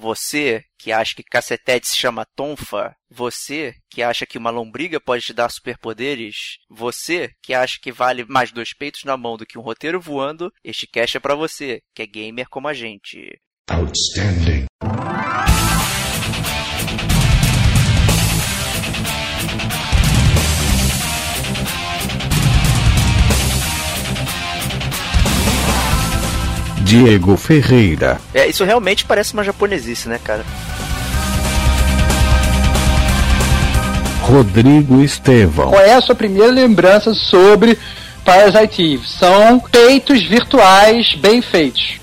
Você que acha que cacetete se chama tonfa, você que acha que uma lombriga pode te dar superpoderes, você que acha que vale mais dois peitos na mão do que um roteiro voando, este cast é para você, que é gamer como a gente. Outstanding. Diego Ferreira. É, isso realmente parece uma japonesice, né, cara? Rodrigo Estevão. Qual é a sua primeira lembrança sobre Parasite Eve? São peitos virtuais bem feitos.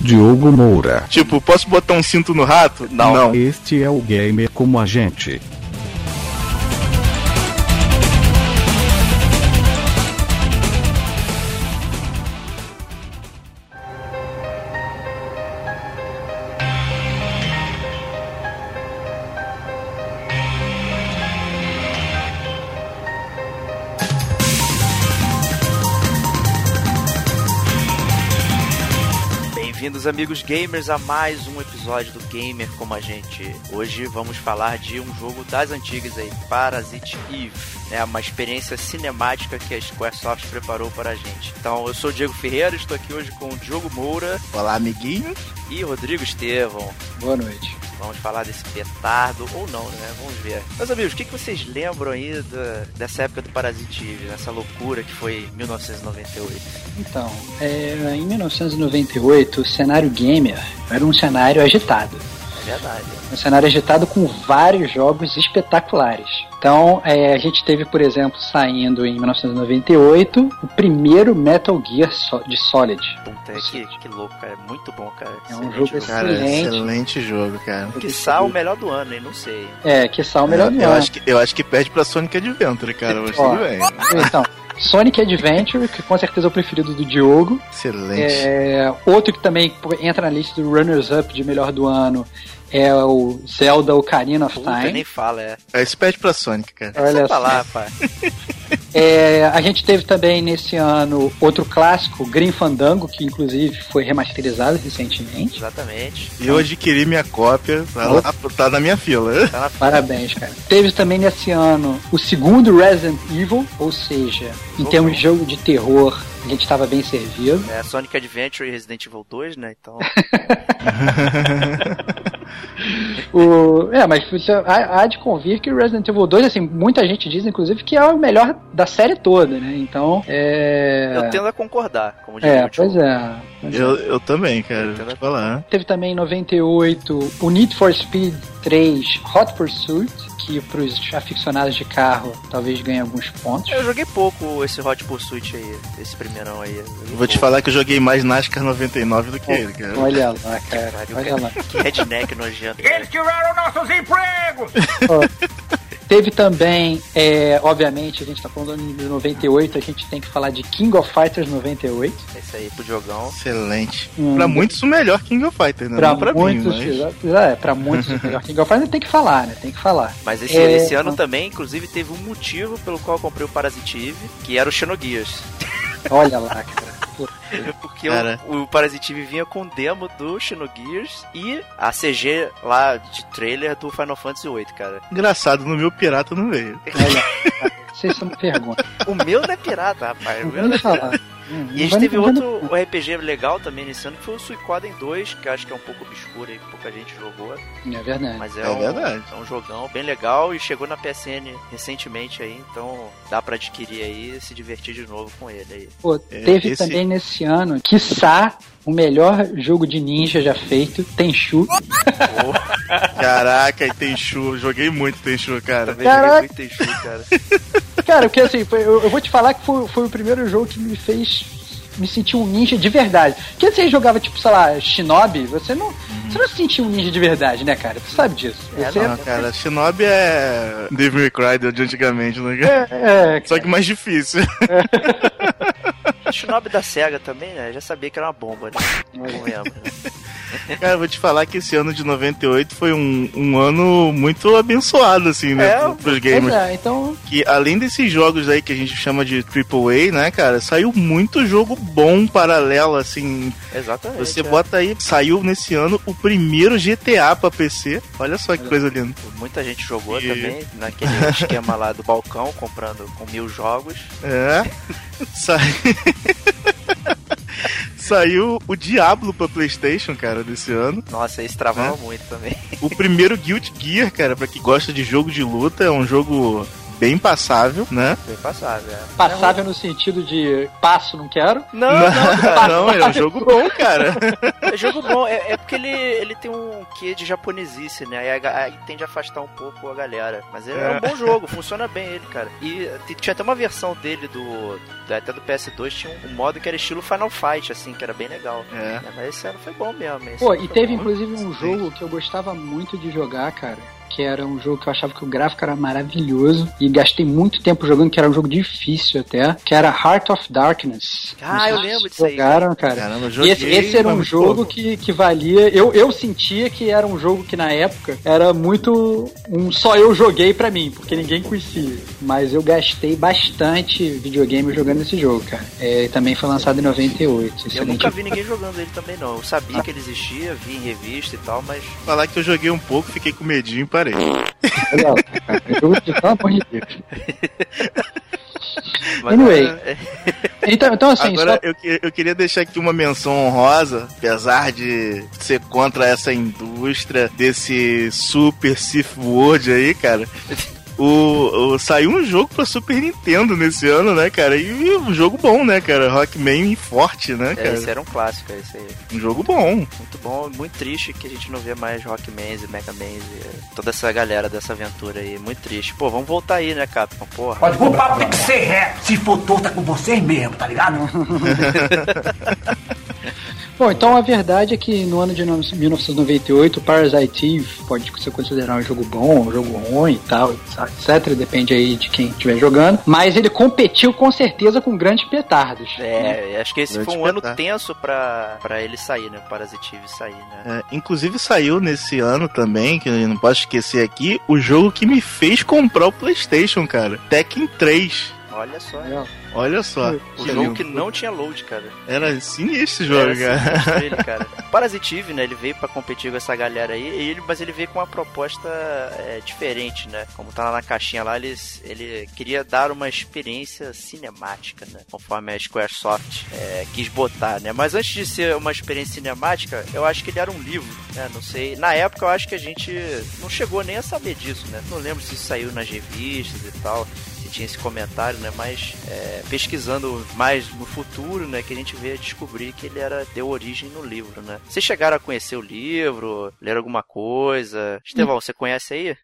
Diogo Moura. Tipo, posso botar um cinto no rato? Não. Não. Este é o gamer como a gente. Bem-vindos, amigos gamers, a mais um episódio do Gamer Como a Gente. Hoje vamos falar de um jogo das antigas aí, Parasite Eve. É uma experiência cinemática que a Squaresoft preparou para a gente. Então, eu sou o Diego Ferreira, estou aqui hoje com o Diogo Moura. Olá, amiguinhos. E Rodrigo Estevão. Boa noite. Vamos falar desse petardo ou não, né? Vamos ver. Meus amigos, o que, vocês lembram aí da, dessa época do Parasite Eve, dessa loucura que foi 1998? Então, é, em 1998, o cenário gamer era um cenário agitado. É verdade. Um cenário agitado com vários jogos espetaculares. Então, é, a gente teve, por exemplo, saindo em 1998 o primeiro Metal Gear de Solid. Puta, que, que louco, cara. É muito bom, cara. É um jogo excelente. Cara, excelente jogo, cara. Quiçá o melhor do ano, hein? Não sei. É, quiçá o melhor é, do eu ano. Acho que, eu acho que perde pra Sonic Adventure, cara, mas tudo bem. Então, Sonic Adventure, que com certeza é o preferido do Diogo. Excelente. É, outro que também entra na lista do Runners Up de melhor do ano é o Zelda Ocarina of Puta, Time. nem fala, é. É, isso pede pra Sonic, cara. Olha só. lá, pai. É, a gente teve também nesse ano outro clássico, Green Fandango, que inclusive foi remasterizado recentemente. Exatamente. E eu adquiri minha cópia, tá, lá, tá na minha fila. Tá na... Parabéns, cara. Teve também nesse ano o segundo Resident Evil, ou seja, em termos de jogo de terror, a gente estava bem servido. É, Sonic Adventure e Resident Evil 2, né? Então. o, é, mas há, há, de convir que o Resident Evil 2, assim, muita gente diz, inclusive, que é o melhor da série toda, né? Então, é... Eu tendo a concordar, como diz É, pois é. eu, eu também, cara. Eu falar. Teve também em 98 o Need for Speed 3 Hot Pursuit, que pros aficionados de carro talvez ganhe alguns pontos. Eu joguei pouco esse Hot Pursuit aí, esse primeirão aí. Vou pouco. te falar que eu joguei mais NASCAR 99 do que ele, cara. Olha lá, cara. Olha lá. Que redneck nojento. Eles tiraram nossos empregos! Teve também, é, obviamente, a gente tá falando de 98, a gente tem que falar de King of Fighters 98. Esse aí pro jogão. Excelente. Hum. Pra muitos o melhor King of Fighters, né? Pra, pra muitos, mim, mas... é, pra muitos o melhor King of Fighters tem que falar, né? Tem que falar. Mas esse, é... esse ano também, inclusive, teve um motivo pelo qual eu comprei o Parasite Eve, que era o Xenogears. Olha lá, cara. Porque o, o Parasitive vinha com demo do Xenogears e a CG lá de trailer do Final Fantasy VIII, cara. Engraçado, no meu pirata não veio. Olha, vocês são vergonha. O meu não é pirata, rapaz. O meu não é pirata. Hum, e a gente teve outro RPG legal também nesse ano, que foi o Suicoden 2, que acho que é um pouco obscuro aí, que pouca gente jogou. É verdade. Mas é, é um, verdade. é um jogão bem legal e chegou na PSN recentemente aí, então dá pra adquirir aí e se divertir de novo com ele aí. Pô, é, teve esse... também nesse ano, quiçá, o melhor jogo de ninja já feito, Tenchu. Caraca, e Tenchu, joguei muito Tenchu, cara. Caraca. joguei muito Tenchu, cara. cara, porque assim, eu, eu vou te falar que foi, foi o primeiro jogo que me fez me sentir um ninja de verdade. Porque você jogava, tipo, sei lá, Shinobi, você não, você não se sentia um ninja de verdade, né, cara? Tu sabe disso. É, você não, cara, Shinobi é Devil May Cry de antigamente, né? É, é, Só que mais difícil. É. Shinobi da SEGA também, né? Já sabia que era uma bomba, né? Não lembro, né? Cara, vou te falar que esse ano de 98 foi um, um ano muito abençoado, assim, né? É, pros gamers. É, então... Que além desses jogos aí que a gente chama de AAA, né, cara, saiu muito jogo bom paralelo, assim. Exatamente. Você é. bota aí, saiu nesse ano o primeiro GTA pra PC. Olha só que coisa linda. Muita gente jogou e... também naquele esquema lá do balcão, comprando com mil jogos. É. Sai. Saiu o Diablo pra PlayStation, cara, desse ano. Nossa, esse travava é. muito também. O primeiro Guilty Gear, cara, pra quem gosta de jogo de luta, é um jogo bem passável, né? Bem passável, é. Passável é no sentido de passo, não quero? Não, não, não, não é um jogo bom, cara. É jogo bom, é, é, porque ele, ele tem um quê de japonesice, né? Aí, aí tende a afastar um pouco a galera. Mas é, é, um bom jogo, funciona bem ele, cara. E tinha até uma versão dele do. Até do PS2, tinha um, modo que era estilo Final Fight, assim, que era bem legal. É. é mas esse ano foi bom mesmo. Pô, e teve bom. inclusive um jogo que eu gostava muito de jogar, cara que era um jogo que eu achava que o gráfico era maravilhoso e gastei muito tempo jogando, que era um jogo difícil até, que era Heart of Darkness. Ah, eu lembro disso aí. Jogaram, cara. Caramba, joguei, e esse, esse era um jogo que, que valia. Eu, eu sentia que era um jogo que na época era muito. Um, só eu joguei pra mim, porque ninguém conhecia. Mas eu gastei bastante videogame jogando esse jogo, cara. É, também foi lançado em 98. Eu nunca vi ninguém jogando ele também, não. Eu sabia ah. que ele existia, vi em revista e tal, mas. Falar que eu joguei um pouco, fiquei com medinho pra parei. anyway. É. Então, então assim. Agora, só... eu, eu queria deixar aqui uma menção honrosa, apesar de ser contra essa indústria desse super Sith World aí, cara o, o, saiu um jogo pra Super Nintendo nesse ano, né, cara? E um jogo bom, né, cara? Rockman forte, né, é, cara? esse era um clássico, esse aí. Um jogo bom. Muito bom, muito triste que a gente não vê mais Rockmans e Mega Mans e toda essa galera dessa aventura aí. Muito triste. Pô, vamos voltar aí, né, Capcom? Porra. Pode, o papo tem que ser reto. Se for torto, tá com vocês mesmo, tá ligado? Bom, então a verdade é que no ano de 1998, Parasite Eve pode ser considerado um jogo bom, um jogo ruim e tal, etc. Depende aí de quem estiver jogando. Mas ele competiu com certeza com grandes petardos. É, né? acho que esse Grande foi um petardo. ano tenso pra, pra ele sair, né? Parasite Eve sair, né? É, inclusive saiu nesse ano também, que eu não posso esquecer aqui, o jogo que me fez comprar o PlayStation, cara. Tekken 3. Olha só. É. Olha só. O jogo lindo. que não tinha load, cara. Era sinistro esse jogo, Era cara. Ele, cara. Parasitive, né? Ele veio para competir com essa galera aí, ele, mas ele veio com uma proposta é, diferente, né? Como tá lá na caixinha lá, ele, ele queria dar uma experiência cinemática, né? Conforme a Squaresoft é, quis botar, né? Mas antes de ser uma experiência cinemática, eu acho que ele era um livro, né? Não sei. Na época eu acho que a gente não chegou nem a saber disso, né? Não lembro se saiu nas revistas e tal tinha esse comentário, né? Mas é, pesquisando mais no futuro, né? Que a gente veio descobrir que ele era deu origem no livro, né? Vocês chegaram a conhecer o livro, ler alguma coisa? Estevão, você conhece aí?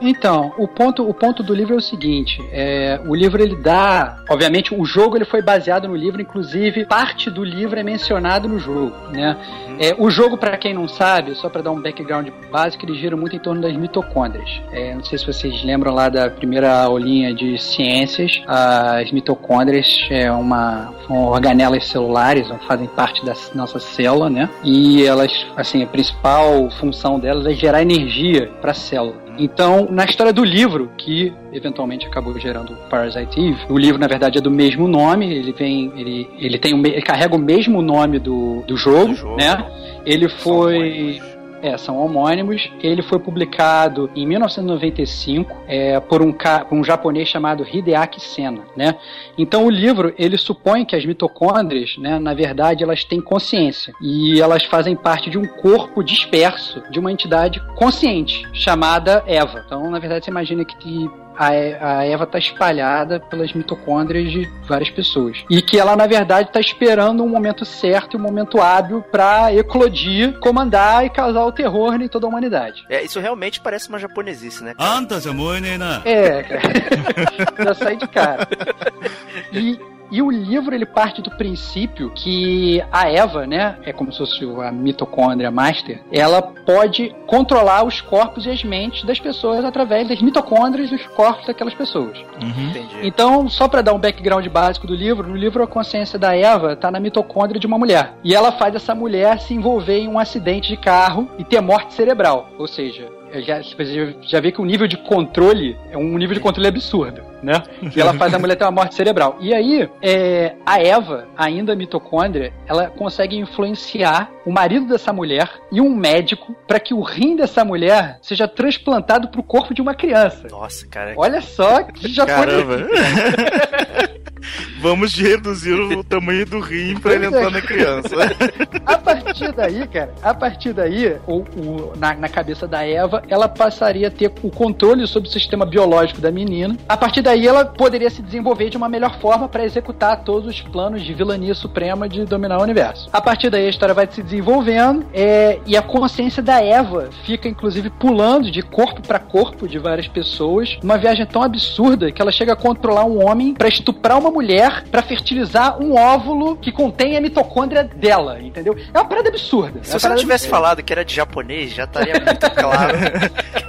Então, o ponto, o ponto do livro é o seguinte: é, o livro ele dá, obviamente, o jogo ele foi baseado no livro, inclusive parte do livro é mencionado no jogo, né? Uhum. É, o jogo, para quem não sabe, só para dar um background básico, ele gira muito em torno das mitocôndrias. É, não sei se vocês lembram lá da primeira aulinha de ciências, as mitocôndrias é uma são organelas celulares, fazem parte da nossa célula, né? E elas, assim, a principal função delas é gerar energia para a célula. Então, na história do livro, que eventualmente acabou gerando Parasite Eve, o livro, na verdade, é do mesmo nome, ele vem, ele, ele tem um, ele carrega o mesmo nome do, do jogo, do jogo. né? Ele foi é, são homônimos. Ele foi publicado em 1995 é, por, um, por um japonês chamado Hideaki Sena, né? Então o livro, ele supõe que as mitocôndrias, né, na verdade, elas têm consciência e elas fazem parte de um corpo disperso de uma entidade consciente chamada Eva. Então, na verdade, você imagina que a, Eva está espalhada pelas mitocôndrias de várias pessoas. E que ela, na verdade, está esperando um momento certo e um momento hábil para eclodir, comandar e causar o terror em toda a humanidade. É, isso realmente parece uma japonesice, né? Anta, É, cara. Já sai de cara. E E o livro ele parte do princípio que a Eva, né, é como se fosse a mitocôndria master, ela pode controlar os corpos e as mentes das pessoas através das mitocôndrias dos corpos daquelas pessoas. Entendi. Então, só para dar um background básico do livro, no livro a consciência da Eva está na mitocôndria de uma mulher. E ela faz essa mulher se envolver em um acidente de carro e ter morte cerebral. Ou seja, já, você já vê que o nível de controle é um nível de controle absurdo, né? E ela faz a mulher ter uma morte cerebral. E aí, é, a Eva, ainda mitocôndria, ela consegue influenciar o marido dessa mulher e um médico para que o rim dessa mulher seja transplantado para o corpo de uma criança. Nossa, cara. Olha só que japonês. Caramba. Vamos reduzir o tamanho do rim pra ele entrar na criança. A partir daí, cara, a partir daí, o, o- na, na cabeça da Eva, ela passaria a ter o controle sobre o sistema biológico da menina. A partir daí, ela poderia se desenvolver de uma melhor forma para executar todos os planos de vilania suprema de dominar o universo. A partir daí, a história vai se desenvolvendo é, e a consciência da Eva fica, inclusive, pulando de corpo para corpo de várias pessoas. Uma viagem tão absurda que ela chega a controlar um homem para estuprar uma mulher para fertilizar um óvulo que contém a mitocôndria dela, entendeu? É uma parada absurda. É Se é você não tivesse absurda. falado que era de japonês, já estaria muito claro.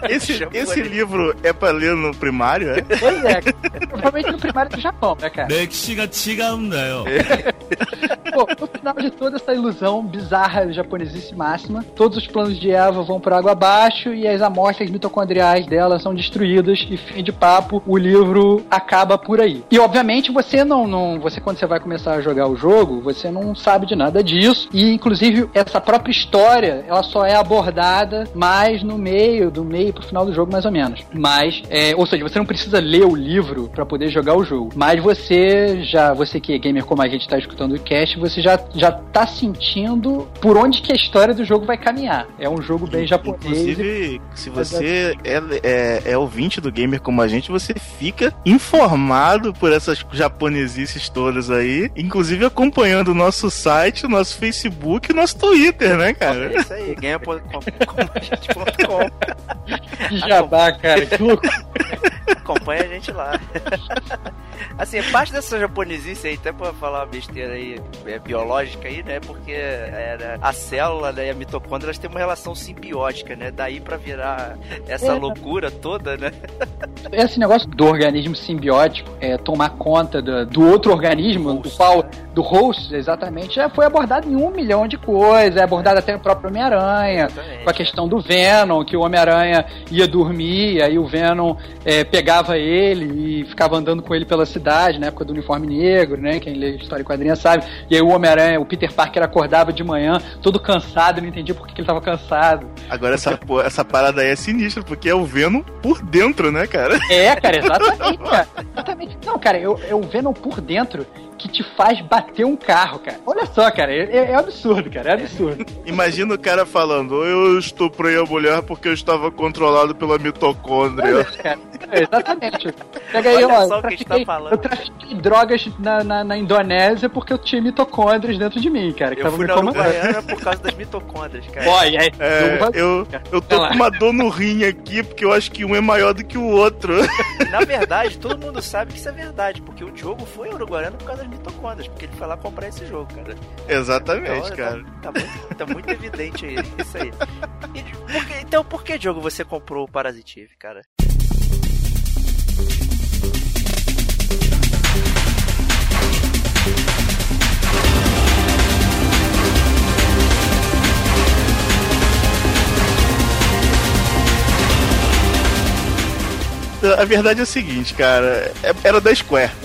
esse, esse livro é pra ler no primário, é? Pois é. Provavelmente no primário do Japão, né, cara? É. Bom, no final de toda essa ilusão bizarra japonesíssima máxima, todos os planos de Eva vão por água abaixo e as amostras mitocondriais dela são destruídas e fim de papo, o livro acaba por aí. E obviamente você não, não, você quando você vai começar a jogar o jogo, você não sabe de nada disso e inclusive essa própria história, ela só é abordada mais no meio, do meio pro final do jogo mais ou menos. Mas, é, ou seja, você não precisa ler o livro pra poder jogar o jogo, mas você já, você que é gamer como a gente tá escutando o cast, você já, já tá sentindo por onde que a história do jogo vai caminhar. É um jogo bem japonês. Inclusive, se você é, é, é ouvinte do gamer como a gente, você fica informado por essas japonesices todas aí, inclusive acompanhando o nosso site, o nosso Facebook e o nosso Twitter, né, cara? É isso aí, ganha.com. Jabá, cara. Que louco. Acompanha a gente lá. Assim, parte dessa japonesice aí, até pra falar uma besteira aí, é, biológica aí, né? Porque era a célula né, e a mitocôndria elas têm uma relação simbiótica, né? Daí pra virar essa É. loucura toda, né? Esse negócio do organismo simbiótico é, tomar conta do, do outro organismo, do Host, qual, né? do host, exatamente, já foi abordado em um milhão de coisas. É abordado até o próprio Homem-Aranha, com a questão do Venom, que o Homem-Aranha ia dormir, aí o Venom é, pegava ele e ficava andando com ele pela cidade, na época do uniforme negro, né? Quem lê história e quadrinha sabe. E aí o Homem-Aranha, o Peter Parker acordava de manhã, todo cansado, não entendia por que ele tava cansado. Agora essa, pô- essa parada aí é sinistra, porque é o Venom por dentro, né, cara? É, cara, exatamente, cara. Exatamente. Não, cara, eu, eu o Venom por dentro que te faz bater um carro, cara. Olha só, cara, é, é absurdo, cara, é absurdo. Imagina o cara falando, eu estuprei a mulher porque eu estava controlado pela mitocôndria. É, exatamente. Pega aí, Olha ó, só eu o que a gente trafiquei, tá falando. eu trafiquei drogas na, na, na Indonésia porque eu tinha mitocôndrias dentro de mim, cara, que Eu tava fui me na comandando. Uruguaiana por causa das mitocôndrias, cara. Aí, É, não- eu, eu tô com uma dor no rim aqui, porque eu acho que um é maior do que o outro. Na verdade, todo mundo sabe que isso é verdade, porque o Diogo foi ao Uruguaiana por causa das mitocôndrias, porque ele foi lá comprar esse jogo, cara. Exatamente, Então, cara. Tá, tá muito, tá muito evidente isso aí. E então, por que, Diogo, você comprou o Parasitive, cara? A verdade é o seguinte, cara. é- Era da Square.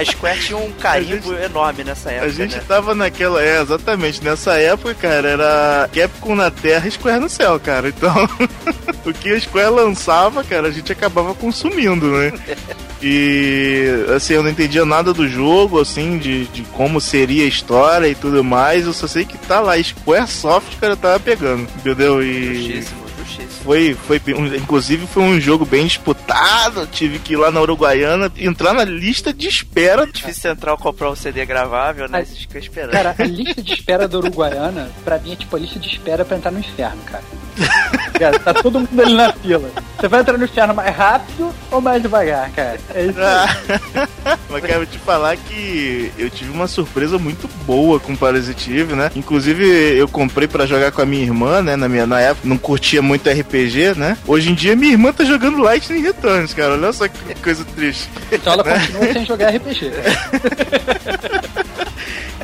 A Square tinha um carimbo enorme nessa época, A gente né? tava naquela. É, exatamente. Nessa época, cara, era Capcom na Terra e Square no céu, cara. Então, o que a Square lançava, cara, a gente acabava consumindo, né? E, assim, eu não entendia nada do jogo, assim, de, de como seria a história e tudo mais. Eu só sei que tá lá, Squaresoft, cara, tava pegando, entendeu? E. Justíssimo. Foi, foi, um- inclusive foi um jogo bem disputado. Tive que ir lá na Uruguaiana entrar na lista de espera. Difícil central comprar um CD gravável, né? Ficam esperando. Cara, a lista de espera da Uruguaiana, pra mim, é tipo a lista de espera pra entrar no inferno, cara. Cara, tá todo mundo ali na fila. Você vai entrar no inferno mais rápido, ou mais devagar, cara. É isso aí. Mas quero te falar que eu tive uma surpresa muito boa com Parasite Eve, né? Inclusive, eu comprei pra jogar com a minha irmã, né? Na, minha, na época, não curtia muito RPG, né? Hoje em dia, minha irmã tá jogando Lightning Returns, cara. Olha só que coisa triste. Então ela continua sem jogar RPG.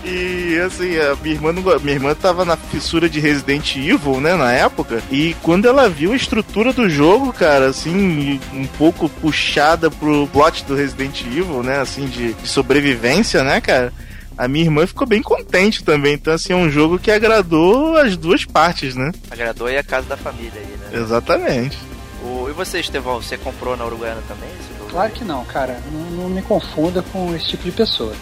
E assim, a minha irmã, não, minha irmã tava na fissura de Resident Evil, né, na época. E quando ela viu a estrutura do jogo, cara, assim, um pouco puxada pro plot do Resident Evil, né, assim, de, de sobrevivência, né, cara. A minha irmã ficou bem contente também. Então, assim, é um jogo que agradou as duas partes, né? Agradou aí a casa da família aí, né? Exatamente. O, e você, Estevão, você comprou na Uruguaiana também jogo? Claro que não, cara. Não, não me confunda com esse tipo de pessoa.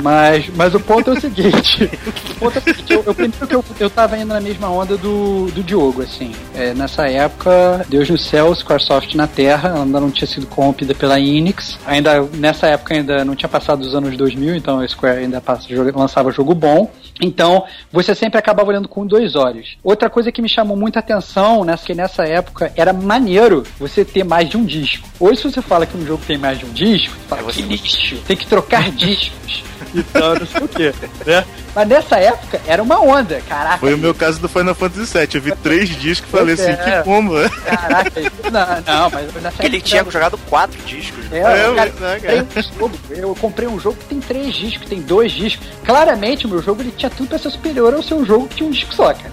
Mas, mas o ponto é o seguinte: o ponto é o seguinte, eu, eu primeiro que eu, eu tava indo na mesma onda do, do Diogo, assim. É, nessa época, Deus no céu, Squaresoft na terra, ela ainda não tinha sido corrompida pela Enix. Ainda, nessa época ainda não tinha passado os anos 2000, então a Square ainda passa, lançava jogo bom. Então, você sempre acabava olhando com dois olhos. Outra coisa que me chamou muita atenção, né, que nessa época era maneiro você ter mais de um disco. Hoje, se você fala que um jogo tem mais de um disco, você fala, É, você- que lixo, tem que trocar discos. E tal, não sei o quê, né? Mas nessa época era uma onda, caraca. Foi o meu caso do Final Fantasy VII. Eu vi três discos e falei assim, é. que bomba. Caraca, não, não, mas nessa Porque ele época tinha era- jogado quatro discos. né? É, É, cara, né, eu, comprei cara? um jogo, eu comprei um jogo que tem três discos, tem dois discos. Claramente, o meu jogo ele tinha tudo pra ser superior ao seu jogo que tinha um disco só, cara.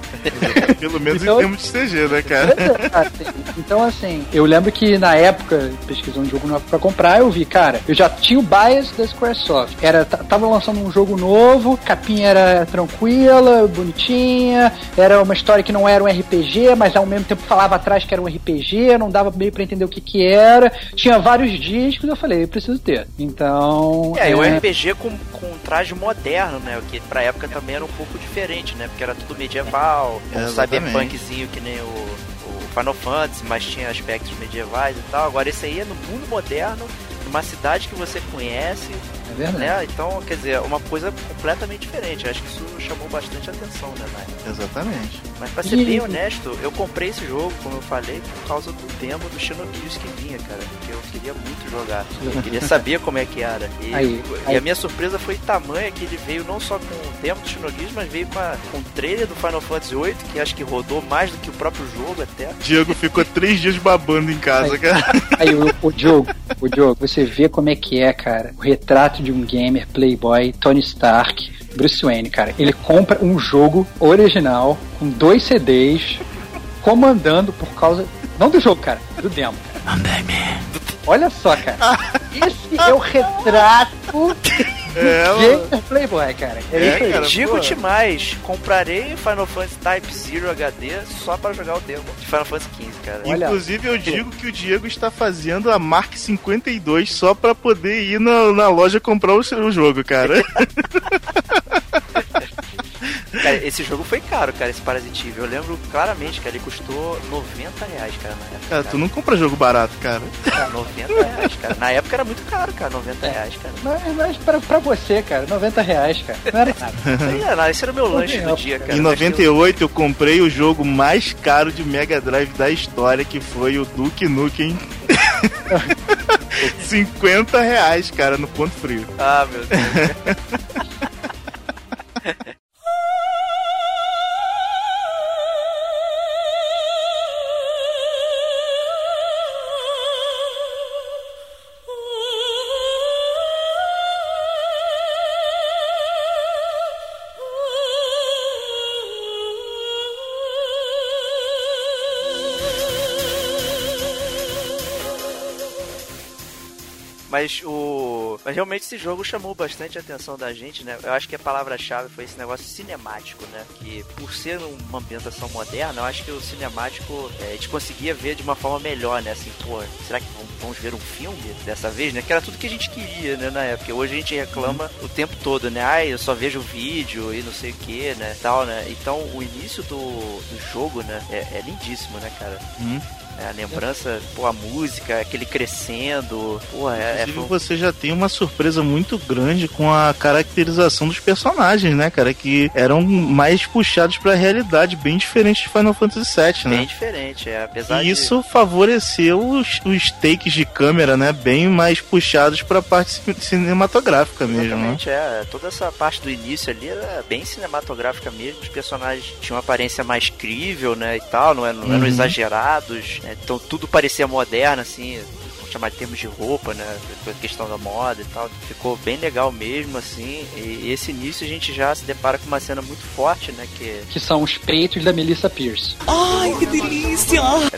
Pelo menos Então- em termos de CG, né, cara? Assim, então, assim, eu lembro que na época, pesquisando um jogo novo pra comprar, eu vi, cara, eu já tinha o bias da Squaresoft. Era, tava lançando um jogo novo, capinha era tranquila, bonitinha, era uma história que não era um RPG, mas ao mesmo tempo falava atrás que era um RPG, não dava meio pra entender o que que era. Tinha vários discos, eu falei, eu preciso ter. Então. É, e o é, RPG com, com um traje moderno, né? O que pra época também era um pouco diferente, né? Porque era tudo medieval, É, um cyberpunkzinho que nem o, Final Fantasy, mas tinha aspectos medievais e tal. Agora esse aí é no mundo moderno, numa cidade que você conhece, é verdade. né? Então, quer dizer, uma coisa completamente diferente. Acho que isso chamou bastante atenção, né, na época. Exatamente. Mas pra ser E- bem honesto, eu comprei esse jogo, como eu falei, por causa do demo do Xenogears que vinha, cara. Porque eu queria muito jogar. Eu queria saber como é que era. E, Aí, e aí. a minha surpresa foi tamanha que ele veio não só com o demo do Xenogears, mas veio com, a, com o trailer do Final Fantasy VIII, que acho que rodou mais do que o próprio jogo até. Diego ficou três dias babando em casa, Aí. cara. Aí o, o Diogo, o Diogo, você vê como é que é, cara, o retrato de um gamer, playboy, Tony Stark, Bruce Wayne, cara. Ele compra um jogo original com dois CDs, comandando por causa. Não do jogo, cara, do demo. Olha só, cara. Esse é o retrato É, gamer playboy, cara. É, É, isso cara. Digo-te pô. mais, comprarei Final Fantasy Type Zero HD só pra jogar o demo de Final Fantasy XV, cara. Olha. Inclusive, eu digo que o Diego está fazendo a Mark 52 só pra poder ir na, na loja comprar o, seu jogo, cara. Cara, esse jogo foi caro, cara, esse Parasite Eve. Eu lembro claramente que ele custou 90 reais, cara, na época. Cara, tu não compra jogo barato, cara. Cara, 90 reais, cara. Na época era muito caro, cara, 90 reais, cara. Mas, mas pra, pra você, cara, 90 reais, cara. Não era nada. Isso era, esse era o meu lanche do dia, cara. Em 98 eu comprei o jogo mais caro de Mega Drive da história, que foi o Duke Nukem. 50 reais, cara, no ponto frio. Ah, meu Deus. Mas o. Mas realmente esse jogo chamou bastante a atenção da gente, né? Eu acho que a palavra-chave foi esse negócio cinemático, né? Que por ser uma ambientação moderna, eu acho que o cinemático é, a gente conseguia ver de uma forma melhor, né? Assim, pô, será que vamos, ver um filme dessa vez, né? Que era tudo que a gente queria, né? Na época. Hoje a gente reclama o tempo todo, né? Ai, eu só vejo vídeo e não sei o que, né? Tal, né? Então o início do, do jogo, né? É, é lindíssimo, né, cara? Hum. É, a lembrança, pô, a música, aquele crescendo, pô, é, é Inclusive, você já tem uma surpresa muito grande com a caracterização dos personagens, né, cara? Que eram mais puxados pra realidade, bem diferente de Final Fantasy VII, né? bem diferente, é, apesar E isso favoreceu os, os takes de câmera, né? Bem mais puxados pra parte ci- cinematográfica mesmo, né? Exatamente, é. Toda essa parte do início ali era bem cinematográfica mesmo. Os personagens tinham uma aparência mais crível, né? E tal, não eram, não eram Uhum. exagerados. Né, Então tudo parecia moderno, assim. Vamos chamar de termos de roupa, né? A questão da moda e tal. Ficou bem legal mesmo, assim. E esse início a gente já se depara com uma cena muito forte, né? Que Que são os peitos da Melissa Pierce. Ai, que delícia! é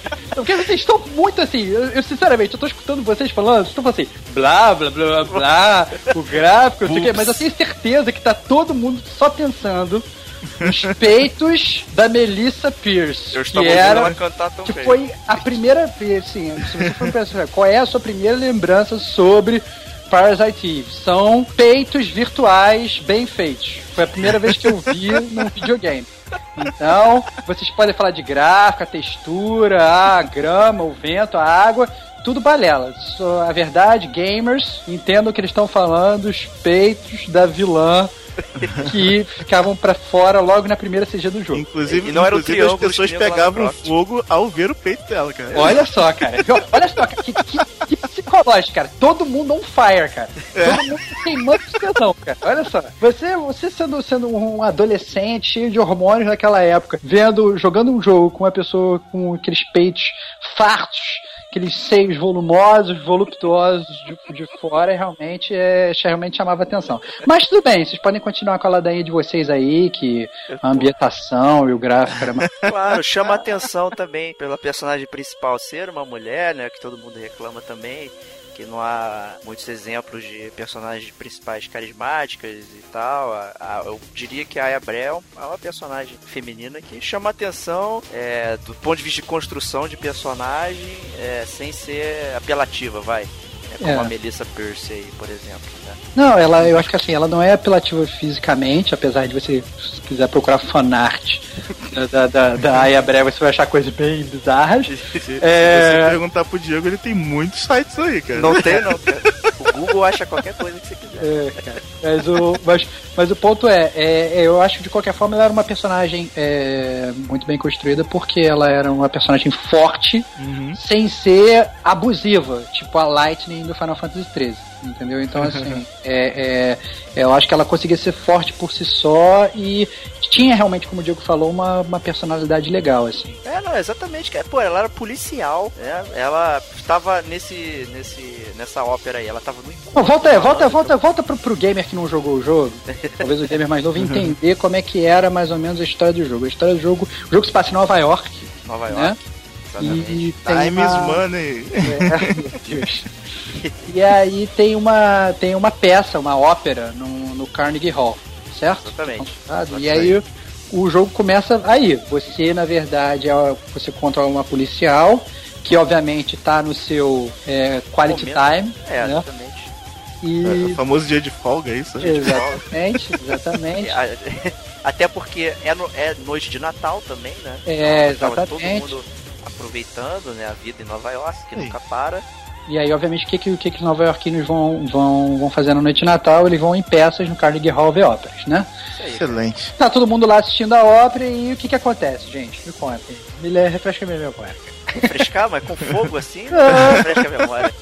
Porque vocês estão muito assim, eu, eu, sinceramente, eu tô escutando vocês falando, vocês estão falando assim, blá blá blá blá, blá o gráfico, não sei o quê, mas eu tenho certeza que tá todo mundo só pensando nos peitos da Melissa Pierce. eu que estava ouvindo era ela cantar tão que foi a primeira vez, assim, se você for pensar, qual é a sua primeira lembrança sobre Parasite Eve? São peitos virtuais bem feitos. Foi a primeira vez que eu vi num videogame. Então, vocês podem falar de gráfica, textura, a grama, o vento, a água, tudo balela. A verdade, gamers, entendam que eles estão falando os peitos da vilã que ficavam pra fora logo na primeira CG do jogo. Inclusive, E não era o inclusive as pessoas o pegavam fogo ao ver o peito dela, cara. Olha só, cara. Olha só, cara. Que, que, que psicológico, cara. Todo mundo on fire, cara. Todo mundo queimando de tesão, cara. Olha só. Você, você sendo, sendo um adolescente cheio de hormônios naquela época, vendo, jogando um jogo com uma pessoa com aqueles peitos fartos, aqueles seios volumosos, voluptuosos de, de fora, realmente, é, realmente chamava atenção. Mas tudo bem, vocês podem continuar com a ladainha de vocês aí, que a ambientação e o gráfico era mais Claro, chama atenção também pela personagem principal ser uma mulher, né? Que todo mundo reclama também. Que não há muitos exemplos de personagens principais carismáticas e tal. A- a- eu diria que a Aya Brel é uma personagem feminina que chama atenção é, do ponto de vista de construção de personagem é, sem ser apelativa, vai. É como É. a Melissa Pierce aí, por exemplo. Né? Não, ela, eu acho que assim, ela não é apelativa fisicamente, apesar de você, se quiser procurar fanart da, da, da, Aya Breve, você vai achar coisas bem bizarras. Se, se É. você perguntar pro Diego, ele tem muitos sites aí, cara. Não tem, não. Cara. Google acha qualquer coisa que você quiser. É, cara. Mas o, mas, mas o ponto é, é, é, eu acho que de qualquer forma ela era uma personagem é, muito bem construída, porque ela era uma personagem forte, Uhum. sem ser abusiva, tipo a Lightning do Final Fantasy XIII. Entendeu? Então, assim, é, é, eu acho que ela conseguia ser forte por si só e tinha realmente, como o Diego falou, uma, uma personalidade legal, assim. É, não, exatamente. Pô, ela era policial, né? Ela estava nesse, nesse, nessa ópera aí, ela tava no encontro. Não, volta, volta, volta, volta pro, pro gamer que não jogou o jogo. Talvez o gamer mais novo entender como é que era mais ou menos a história do jogo. A história do jogo, o jogo se passa em Nova York, Nova né? Exatamente. E tem Time is uma... money. É. E aí tem uma tem uma peça, uma ópera no, no Carnegie Hall, certo? Exatamente. E aí o jogo começa aí. Você, na verdade, é, você controla uma policial que obviamente tá no seu é, quality Momento. time, É, né? exatamente. E O famoso dia de folga, é isso? exatamente, exatamente. E, a- Até porque é, no- é noite de Natal também, né? É, Então, exatamente. todo mundo aproveitando né, a vida em Nova York, que Sim. nunca para. E aí, obviamente, o que, que, o que, que os nova-iorquinos vão, vão, vão fazer na noite de Natal? Eles vão em peças no Carnegie Hall ver óperas, né? Excelente. Tá todo mundo lá assistindo a ópera e o que que acontece, gente? Me contem. Me refresca minha memória. Refrescar, mas com fogo assim, Ah. refresca a memória.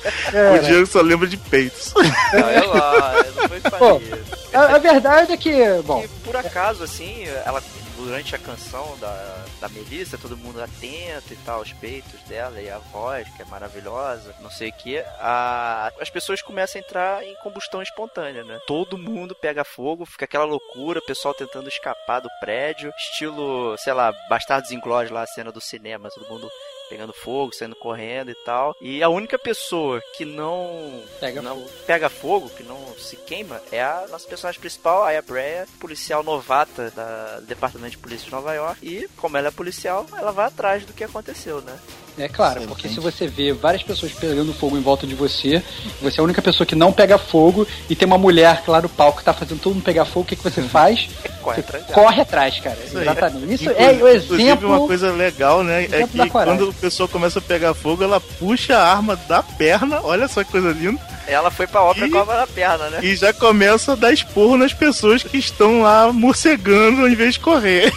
O Diego só lembra de peitos. Não, eu, ó, eu não foi Pô, fazer. A, a verdade é que, bom, E por acaso, assim, ela durante a canção da, da Melissa, todo mundo atento e tal, os peitos dela e a voz, que é maravilhosa, não sei o que, a, as pessoas começam a entrar em combustão espontânea, né? Todo mundo pega fogo, fica aquela loucura, o pessoal tentando escapar do prédio, estilo, sei lá, Bastardos Inglórios lá, a cena do cinema, todo mundo pegando fogo, saindo correndo e tal. E a única pessoa que não pega não fogo. pega fogo, que não se queima, é a nossa personagem principal, a Aya Brea, policial novata da- do Departamento de Polícia de Nova York. E, como ela é policial, ela vai atrás do que aconteceu, né? É claro, Excelente. porque se você vê várias pessoas pegando fogo em volta de você, você é a única pessoa que não pega fogo e tem uma mulher lá no palco que tá fazendo todo mundo pegar fogo, o que, que você faz? Corre atrás corre atrás, cara. Isso. Exatamente. Isso é o exemplo. uma coisa legal, né? É que quando o pessoal começa a pegar fogo, ela puxa a arma da perna, olha só que coisa linda, Ela foi pra obra Ih. com a na perna, né? e já começa a dar esporro nas pessoas que estão lá morcegando ao invés de correr.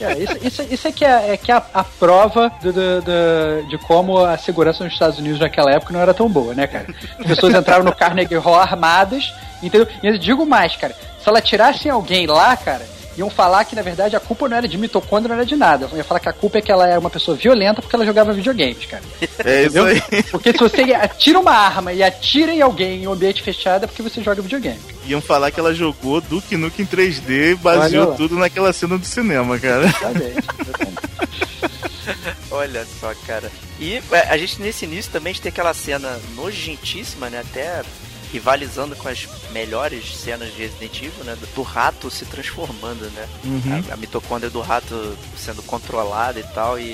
É, isso, isso, isso é que é, é que é a, a prova do, do- do- de como a segurança nos Estados Unidos naquela época não era tão boa, né, cara? As pessoas entraram no Carnegie Hall armadas, entendeu? E eu digo mais, cara, se ela tirasse alguém lá, cara, iam falar que na verdade a culpa não era de mitocôndria, não era de nada. Iam falar que a culpa é que ela era uma pessoa violenta porque ela jogava videogames, cara. É isso Entendeu? aí. Porque se você atira uma arma e atira em alguém em um ambiente fechado é porque você joga videogame. Iam falar que ela jogou Duke Nukem 3D e baseou tudo naquela cena do cinema, cara. Exatamente. Olha só, cara. E é, a gente nesse início também a gente tem aquela cena nojentíssima, né? Até rivalizando com as melhores cenas de Resident Evil, né? Do, rato se transformando, né? Uhum. A, a mitocôndria do rato sendo controlada e tal, e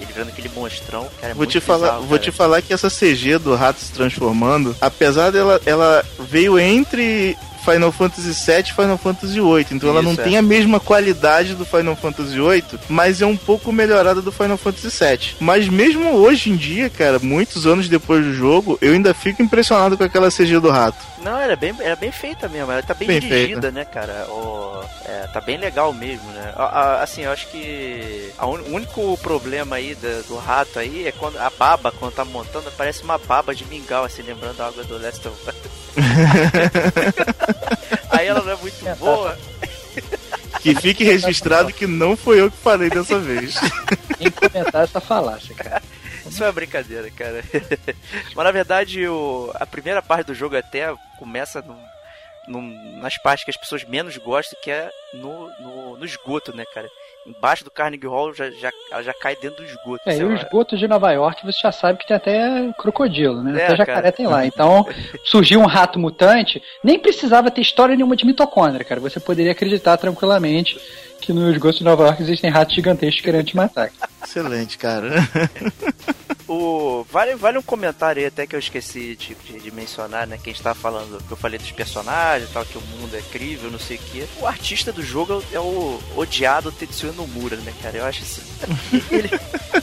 ele vendo aquele monstrão. Cara, é Vou muito te falar, bizarro, vou cara. te falar que essa CG do rato se transformando, apesar dela, ela veio entre Final Fantasy VII e Final Fantasy VIII, então ela não é. tem a mesma qualidade do Final Fantasy VIII, mas é um pouco melhorada do Final Fantasy VII. Mas mesmo hoje em dia, cara, muitos anos depois do jogo, eu ainda fico impressionado com aquela CG do rato. Não, era bem, era bem feita mesmo, ela tá bem, Bem dirigida, feita. né, cara? O, é, tá bem legal mesmo, né? A- a- assim, eu acho que o único problema aí da- do rato aí é quando a baba, quando tá montando, parece uma baba de mingau, assim, lembrando a água do Last of Us. aí ela não é muito tá, boa. Que fique registrado que não foi eu que falei dessa vez. Tem que comentar essa falácia, cara. Isso é uma brincadeira, cara. Mas na verdade, o, a primeira parte do jogo até começa num- num- nas partes que as pessoas menos gostam, que é no, no, no esgoto, né, cara? Embaixo do Carnegie Hall já, já, ela já cai dentro do esgoto. É, e o esgoto de Nova York você já sabe que tem até crocodilo, né? É, até jacaré cara. tem lá. Então, surgiu um rato mutante, nem precisava ter história nenhuma de mitocôndria, cara. Você poderia acreditar tranquilamente que no esgoto de Nova York existem ratos gigantescos querendo te matar. Excelente, cara. O, vale, vale um comentário aí até que eu esqueci de, de- de mencionar, né? Que a gente tava falando, que eu falei dos personagens e tal, que o mundo é crível, não sei o quê. O artista do jogo é o odiado Tetsuya Nomura, né, cara? Eu acho assim. ele,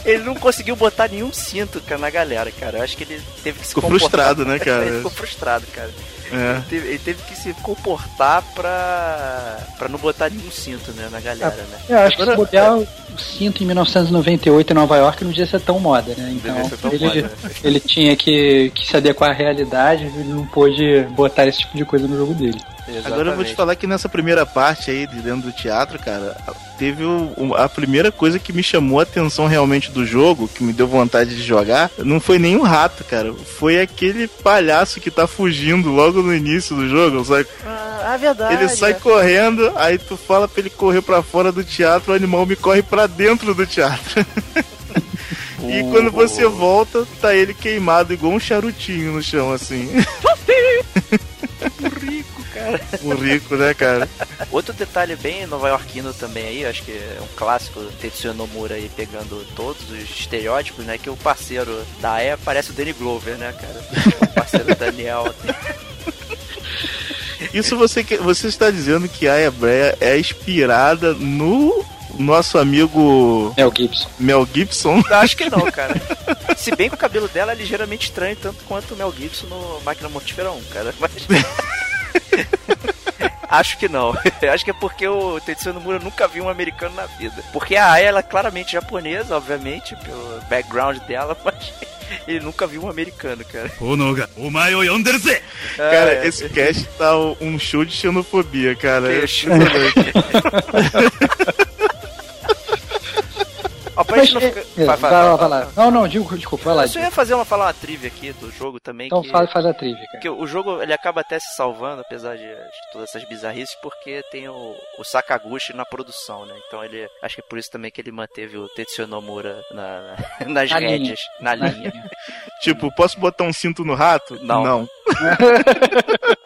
ele não conseguiu botar nenhum cinto cara, na galera, cara. Eu acho que ele teve que se Ficou comportar- frustrado, né, cara? ele ficou frustrado, cara. É. Ele, teve, ele teve que se comportar pra, pra não botar nenhum cinto, né, na galera, né? Eu acho que Agora- se bobear o cinto em 1998 em Nova York não devia ser tão moda, né? Então, tão ele, moda, né? ele tinha que, que se adequar à realidade, ele não pôde botar esse tipo de coisa no jogo dele. Agora eu vou te Exatamente. falar que nessa primeira parte aí de dentro do teatro, cara, teve o- o- a primeira coisa que me chamou a atenção realmente do jogo, que me deu vontade de jogar, não foi nem um rato, cara. Foi aquele palhaço que tá fugindo logo no início do jogo, sabe? Ah, é verdade. Ele sai correndo, aí tu fala pra ele correr pra fora do teatro, o animal me corre pra dentro do teatro. E quando você volta, tá ele queimado igual um charutinho no chão, assim. rico, cara. Um rico, né, cara? Outro detalhe bem nova-iorquino também aí, acho que é um clássico Tetsuya Nomura aí pegando todos os estereótipos, né? Que o parceiro da Aya parece o Danny Glover, né, cara? O parceiro Daniel. Isso você, você está dizendo que a Aya Breia é inspirada no nosso amigo o Gibson. Mel Gibson? Eu acho que não, cara. Se bem que o cabelo dela é ligeiramente estranho, tanto quanto o Mel Gibson no Máquina Mortífera 1, cara. Mas... Acho que não. Eu acho que é porque o Tetsuya Nomura nunca viu um americano na vida. Porque a Aya, ela é claramente japonesa, obviamente, pelo background dela, mas ele nunca viu um americano, cara. O! Ah, cara, é. esse cast tá um show de xenofobia, cara. Que é, Ó, pra Mas, gente não ficar... é, vai, lá, vai lá. Não, não, digo, desculpa, vai lá. Eu só ia fazer uma, falar uma trivia aqui do jogo também. Então que... fala, faz a trivia, cara. Porque o jogo ele acaba até se salvando, apesar de de todas essas bizarrices, porque tem o, o Sakaguchi na produção, né? Então ele. Acho que é por isso também que ele manteve o Tetsuya Nomura na, na- nas Na linha. rédeas, na linha. tipo, posso botar um cinto no rato? Não. Não.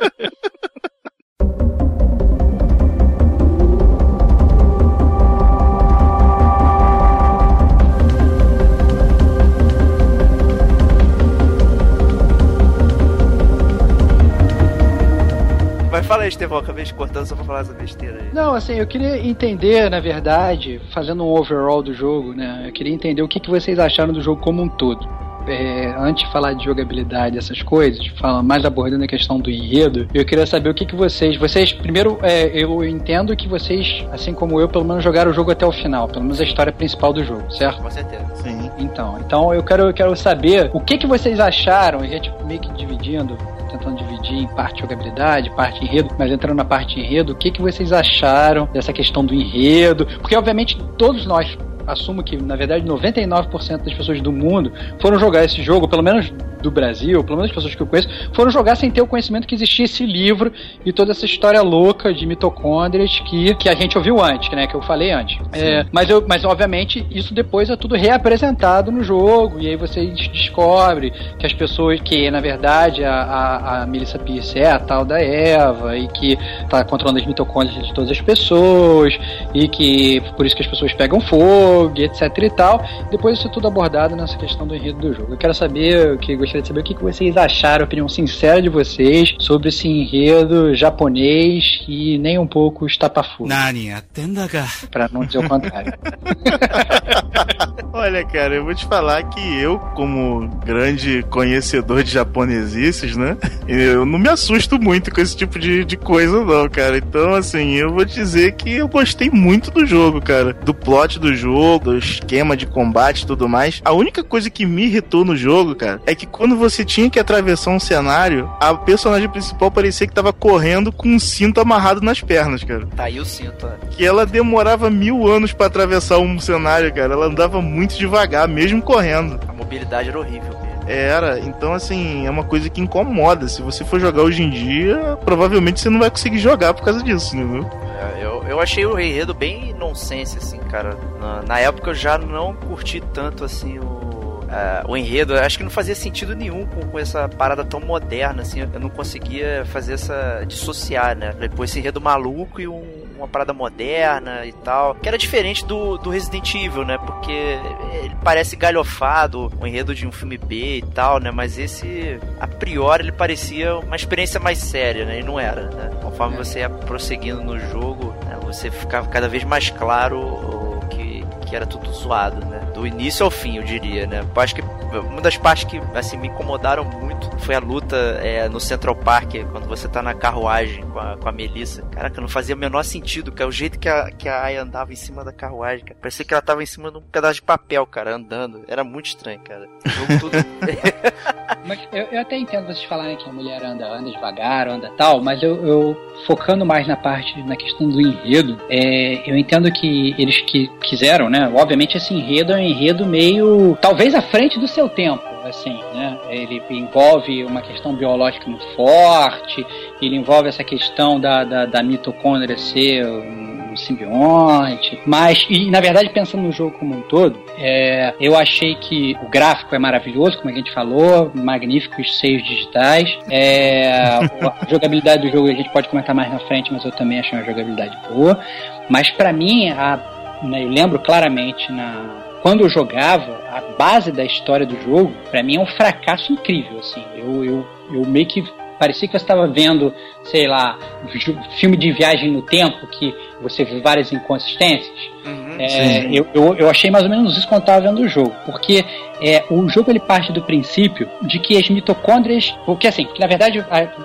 Estevão, acabei te cortando só pra falar essa besteira aí. Não, assim, eu queria entender, na verdade, fazendo um overall do jogo, né? Eu queria entender o que, que vocês acharam do jogo como um todo. É, antes de falar de jogabilidade, essas coisas, falar mais abordando a questão do enredo, eu queria saber o que, que vocês. Vocês, primeiro, é, eu entendo que vocês, assim como eu, pelo menos jogaram o jogo até o final, pelo menos a história principal do jogo, certo? Com certeza. Sim. Então, então eu quero, eu quero saber o que, que vocês acharam, a gente meio que dividindo, tentando dividir em parte jogabilidade, parte enredo, mas entrando na parte enredo, o que, que vocês acharam dessa questão do enredo? Porque, obviamente, todos nós assumo que, na verdade, 99% das pessoas do mundo foram jogar esse jogo, pelo menos do Brasil, pelo menos as pessoas que eu conheço, foram jogar sem ter o conhecimento que existia esse livro e toda essa história louca de mitocôndrias que, que a gente ouviu antes, né? Que eu falei antes. É, mas, eu, mas, obviamente, isso depois é tudo reapresentado no jogo, e aí você descobre que as pessoas, que na verdade a, a, a Melissa Pierce é a tal da Eva, e que tá controlando as mitocôndrias de todas as pessoas, e que por isso que as pessoas pegam fogo, jogo, etc e tal. Depois isso tudo abordado nessa questão do enredo do jogo. Eu quero saber, que gostaria de saber o que, vocês acharam, a opinião sincera de vocês sobre esse enredo japonês e nem um pouco estapafu. Nani, atendaga. Pra não dizer o contrário. Olha, cara, eu vou te falar que eu, como grande conhecedor de japoneses né? Eu não me assusto muito com esse tipo de, de coisa, não, cara. Então, assim, eu vou dizer que eu gostei muito do jogo, cara. Do plot do jogo do esquema de combate e tudo mais. A única coisa que me irritou no jogo, cara, é que quando você tinha que atravessar um cenário, a personagem principal parecia que tava correndo com um cinto amarrado nas pernas, cara. Tá aí o cinto, ó. Que ela demorava mil anos pra atravessar um cenário, cara. Ela andava muito devagar, mesmo correndo. A mobilidade era horrível. Era, então assim, é uma coisa que incomoda. Se você for jogar hoje em dia, provavelmente você não vai conseguir jogar por causa disso, entendeu? Eu, achei o enredo bem nonsense, assim, cara. Na, na época eu já não curti tanto, assim, o, é, o enredo. Acho que não fazia sentido nenhum com, com essa parada tão moderna, assim. Eu não conseguia fazer essa. dissociar, né? Depois esse enredo maluco e um- uma parada moderna e tal. Que era diferente do, do Resident Evil, né? Porque ele parece galhofado, o enredo de um filme B e tal, né? Mas esse, a priori, ele parecia uma experiência mais séria, né? E não era, né? Conforme você ia prosseguindo no jogo? Você ficava cada vez mais claro que, que era tudo zoado, né? Do início ao fim, eu diria, né? Eu acho que uma das partes que assim, me incomodaram muito foi a luta é, no Central Park, quando você tá na carruagem com a, com a Melissa. Caraca, não fazia o menor sentido, cara. O jeito que a, que a Aya andava em cima da carruagem, cara. Parecia que ela tava em cima de um pedaço de papel, cara, andando. Era muito estranho, cara. Jogo tudo. Mas eu, eu até entendo vocês falarem que a mulher anda, anda devagar, anda tal, mas eu, eu focando mais na parte, na questão do enredo, é, eu entendo que eles que quiseram, né? Obviamente esse enredo é enredo meio, talvez à frente do seu tempo, assim, né? Ele envolve uma questão biológica muito forte, ele envolve essa questão da, da, da mitocôndria ser um simbionte, mas, e na verdade pensando no jogo como um todo, é, eu achei que o gráfico é maravilhoso, como a gente falou, magníficos seios digitais. É, a jogabilidade do jogo a gente pode comentar mais na frente, mas eu também achei uma jogabilidade boa. Mas pra mim, a, né, eu lembro claramente na quando eu jogava, a base da história do jogo, pra mim é um fracasso incrível, assim. Eu, eu, eu meio que parecia que você estava vendo, sei lá, filme de viagem no tempo, que você vê várias inconsistências. Uhum. É, eu, eu, eu achei mais ou menos isso quando estava vendo o jogo, porque é, o jogo ele parte do princípio de que as mitocôndrias, porque assim, que na verdade,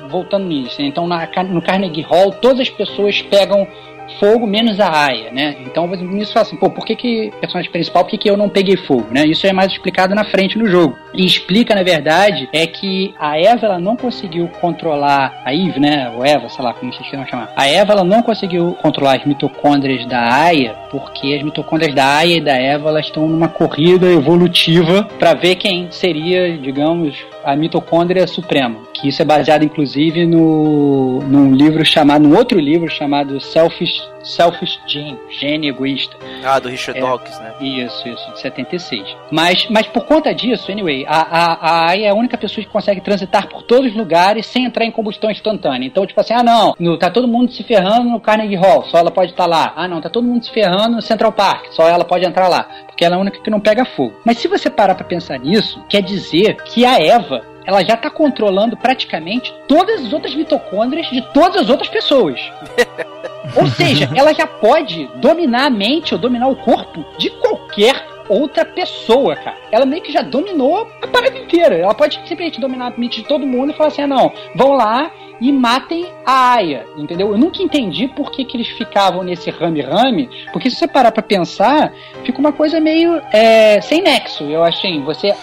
voltando nisso, então na, no Carnegie Hall todas as pessoas pegam fogo menos a Aya, né? Então me fala assim, pô, por que que personagem principal, por que que eu não peguei fogo, né? Isso é mais explicado na frente no jogo. E explica, na verdade, é que a Eva ela não conseguiu controlar a Eve, né? Ou Eva, sei lá como vocês queiram chamar. A Eva ela não conseguiu controlar as mitocôndrias da Aya, porque as mitocôndrias da Aya e da Eva elas estão numa corrida evolutiva para ver quem seria, digamos, a mitocôndria suprema. Que isso é baseado, inclusive, no, num livro chamado, num outro livro chamado Selfish, Selfish Gene, Gene Egoísta. Ah, do Richard É. Dawkins, né? Isso, isso, de 76. Mas, mas por conta disso, anyway, a, a, a AI é a única pessoa que consegue transitar por todos os lugares sem entrar em combustão instantânea. Então, tipo assim, ah não, no- tá todo mundo se ferrando no Carnegie Hall, só ela pode estar lá. Ah não, tá todo mundo se ferrando no Central Park, só ela pode entrar lá. porque ela é a única que não pega fogo. Mas se você parar pra pensar nisso, quer dizer que a Eva ela já está controlando praticamente todas as outras mitocôndrias de todas as outras pessoas. Ou seja, ela já pode dominar a mente ou dominar o corpo de qualquer outra pessoa, cara. Ela meio que já dominou a parada inteira. Ela pode simplesmente dominar a mente de todo mundo e falar assim: ah, não, vão lá e matem a Aya, entendeu? Eu nunca entendi por que, que eles ficavam nesse rame-rame, porque se você parar pra pensar, fica uma coisa meio é, sem nexo, eu achei. Você,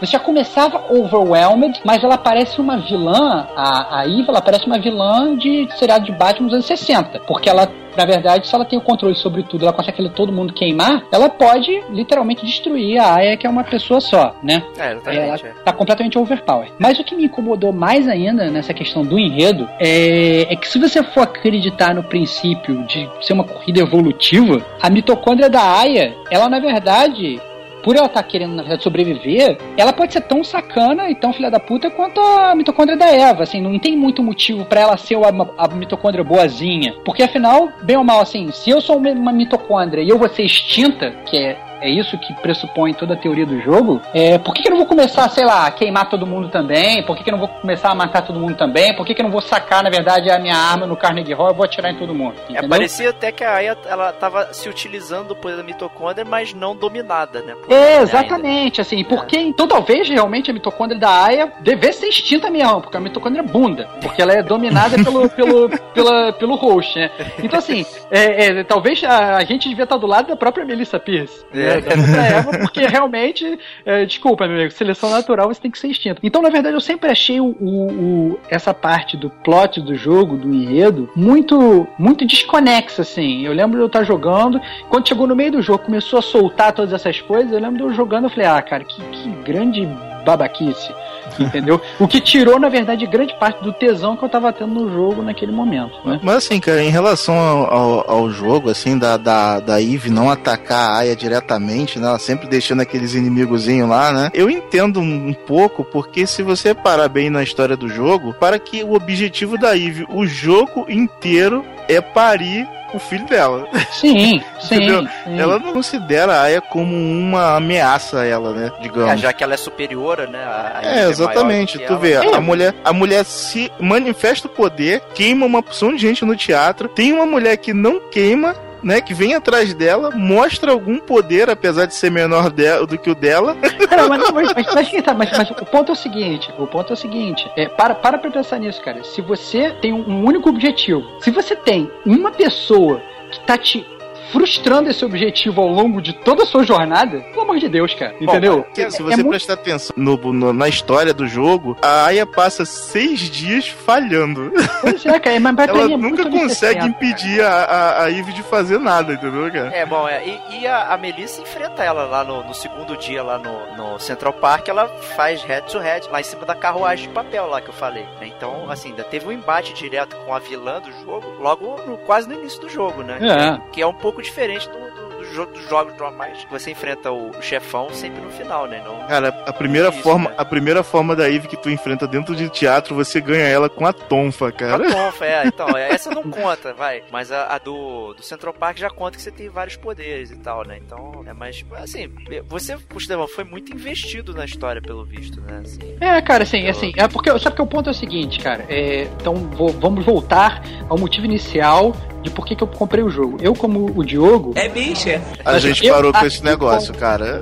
você já começava overwhelmed, mas ela parece uma vilã, a, a Eva, ela parece uma vilã de seriado de Batman dos anos 60, porque ela na verdade, se ela tem o controle sobre tudo, ela consegue todo mundo queimar, ela pode literalmente destruir a Aya, que é uma pessoa só, né? É, exatamente. Ela tá completamente overpower. Mas o que me incomodou mais ainda nessa questão do enredo é, é que se você for acreditar no princípio de ser uma corrida evolutiva, a mitocôndria da Aya, ela na verdade por ela estar tá querendo, na verdade, sobreviver, ela pode ser tão sacana e tão filha da puta quanto a mitocôndria da Eva. Assim, não tem muito motivo para ela ser a mitocôndria boazinha. Porque afinal, bem ou mal, assim, se eu sou uma mitocôndria e eu vou ser extinta, que é é isso que pressupõe toda a teoria do jogo, é, por que, que eu não vou começar, sei lá, a queimar todo mundo também? Por que, que eu não vou começar a matar todo mundo também? Por que, que eu não vou sacar, na verdade, a minha arma no Carnegie Hall e vou atirar em todo mundo? É, entendeu? É, parecia até que a Aya, ela tava se utilizando do poder da mitocôndria, mas não dominada, né? é, exatamente, assim, porque, é. então talvez realmente a mitocôndria da Aya devesse ser extinta mesmo, porque a mitocôndria é bunda, porque ela é dominada pelo, pelo, pela, pelo host, né? Então, assim, é, é, talvez a, a, gente devia estar do lado da própria Melissa Pierce. É. Né? pra Eva, porque realmente, é, desculpa, meu amigo, seleção natural você tem que ser extinto. Então, na verdade, eu sempre achei o, o, o, essa parte do plot do jogo, do enredo, muito, muito desconexa, assim. Eu lembro de eu estar jogando, quando chegou no meio do jogo, começou a soltar todas essas coisas, eu lembro de eu jogando, eu falei, ah, cara, que, que grande babaquice. Entendeu? o que tirou, na verdade, grande parte do tesão que eu tava tendo no jogo naquele momento. Né? Mas assim, cara, em relação ao, ao, ao, jogo, assim, da, da, da Eve não atacar a Aya diretamente, né? Ela sempre deixando aqueles inimigozinhos lá, né? Eu entendo um, um pouco, porque se você parar bem na história do jogo, para que o objetivo da Eve, o jogo inteiro, é parir o filho dela. Sim, sim, sim, Ela não considera a Aya como uma ameaça a ela, né? Digamos. É, já que ela é superior, né? A, é, exatamente. tu vê, a mulher, a mulher se manifesta o poder, queima uma porção de gente no teatro. Tem uma mulher que não queima, né, que vem atrás dela, mostra algum poder, apesar de ser menor do que o dela. Cara, mas, mas, mas, mas, mas, o ponto é o seguinte, o ponto é o seguinte, é, para, para pra pensar nisso, cara. Se você tem um único objetivo, se você tem uma pessoa que tá te frustrando esse objetivo ao longo de toda a sua jornada, pelo amor de Deus, cara. Entendeu? Bom, é, se você é prestar muito... atenção no, no, na história do jogo, a Aya passa seis dias falhando. Pois é, cara, mas Ela é nunca consegue impedir a, a, a Eve de fazer nada, entendeu, cara? É, bom, é, e, e a, a Melissa enfrenta ela lá no, no segundo dia, lá no, no, Central Park, ela faz head to head, lá em cima da carruagem de papel lá que eu falei. Né? Então, assim, ainda teve um embate direto com a vilã do jogo, logo no, quase no início do jogo, né? É. Que é um pouco diferente do, do, dos jogos normais. Você enfrenta o chefão sempre no final, né? Não, Cara, a primeira isso, forma, né? a primeira forma da Eve que tu enfrenta dentro de teatro, você ganha ela com a tonfa, cara. Com a tonfa, é. Então, é, essa não conta, vai. Mas a, a, do, do Central Park já conta que você tem vários poderes e tal, né? Então, é mais. Assim, você, Estevão, foi muito investido na história, pelo visto, né? Assim, é, cara, assim, assim. É porque. Sabe que o ponto é o seguinte, cara? É, então, vou, vamos voltar ao motivo inicial de por que, que eu comprei o jogo. Eu, como o Diogo. É bicha. A gente parou com esse negócio, como, cara.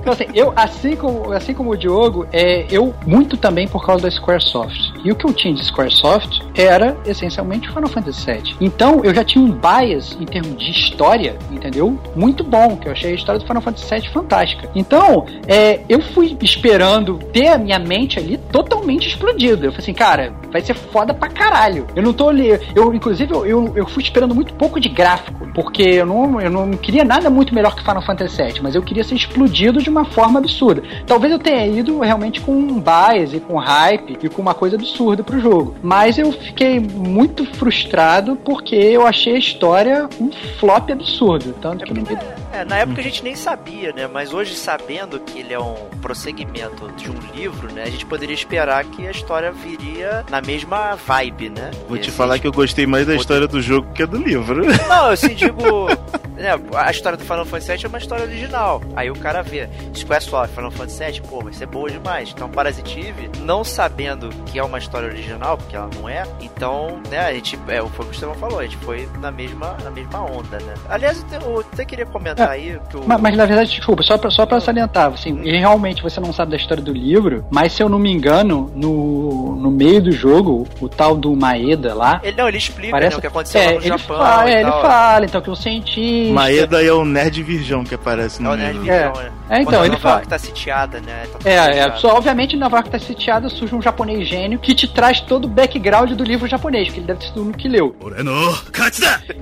então, assim, eu, assim como, assim como o Diogo, é, eu muito também por causa da Squaresoft. E o que eu tinha de Squaresoft era essencialmente Final Fantasy VII. Então eu já tinha um bias em termos de história, entendeu? Muito bom, que eu achei a história do Final Fantasy VII fantástica. Então, é, eu fui esperando ter a minha mente ali totalmente explodida. Eu falei assim, cara, vai ser foda pra caralho. Eu não tô ali. Eu, inclusive, eu, eu, eu fui esperando muito pouco de gráfico, porque eu não, eu não queria nada muito melhor que Final Fantasy VII, mas eu queria ser explodido de uma forma absurda. Talvez eu tenha ido realmente com um bias e com hype e com uma coisa absurda pro jogo. Mas eu fiquei muito frustrado porque eu achei a história um flop absurdo. Tanto que ninguém. É, na época a gente nem sabia, né? Mas hoje, sabendo que ele é um prosseguimento de um livro, né? A gente poderia esperar que a história viria na mesma vibe, né? Vou e te assim, falar que eu gostei mais da história do jogo que a do livro. Não, eu assim digo né, a história do Final Fantasy VII é uma história original. Aí o cara vê Squaresoft, Final Fantasy VII, pô, vai ser boa demais. Então Parasite Eve, não sabendo que é uma história original, porque ela não é, então, né, a gente, é, foi o que o Estevão falou, a gente foi na mesma, na mesma onda, né. Aliás, eu até queria comentar É, aí que o... Mas, mas, na verdade, desculpa, só pra, só pra salientar, assim, e realmente você não sabe da história do livro, mas se eu não me engano, no, no meio do jogo, o tal do Maeda lá. Ele não, ele explica Parece né, o que aconteceu é, lá no ele Japão. Fala, é, ele fala, então, que o cientista. Isso. Maeda é o nerd virgão que aparece no É o nerd é. virgão, é. é. é então, ele fala. que tá sitiada, né? Tá é, sitiada. é. Só, obviamente, na York tá sitiada, surge um japonês gênio que te traz todo o background do livro japonês, que ele deve ter sido no que leu.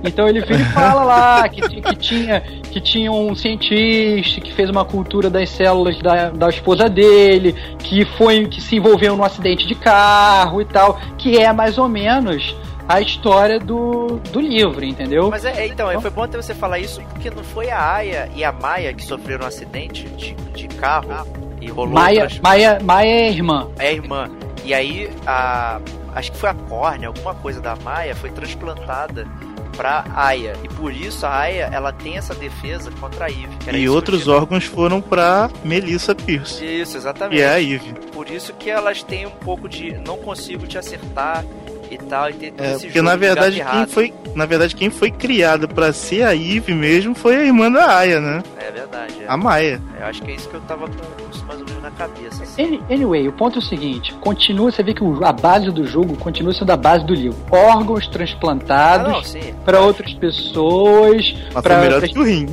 Então ele vira e fala lá que, que, tinha, que tinha um cientista que fez uma cultura das células da, da esposa dele, que foi que se envolveu num acidente de carro e tal, que é mais ou menos a história do, do livro, entendeu? Mas é, é, então, é, foi bom até você falar isso, porque não foi a Aya e a Maia que sofreram um acidente de, de carro e rolou Maia, outras- Maia, Maia é irmã. é a irmã. E aí, a, acho que foi a córnea, alguma coisa da Maia, foi transplantada pra Aya. E por isso a Aya, ela tem essa defesa contra a Eve. E outros órgãos foram pra Melissa Pierce, Isso, exatamente. que é a Eve. Por isso que elas têm um pouco de não consigo te acertar e tal. E ter todo É, porque na de verdade quem foi, na verdade quem foi criada pra ser a Eve mesmo foi a irmã da Aya, né? É verdade. é. A Maia. Eu acho que é isso que eu tava com mais ou menos cabeça. assim. Any- Anyway, o ponto é o seguinte: continua, você vê que a base do jogo continua sendo a base do livro. Órgãos Ah, transplantados sim. para outras pessoas, para melhor do rim.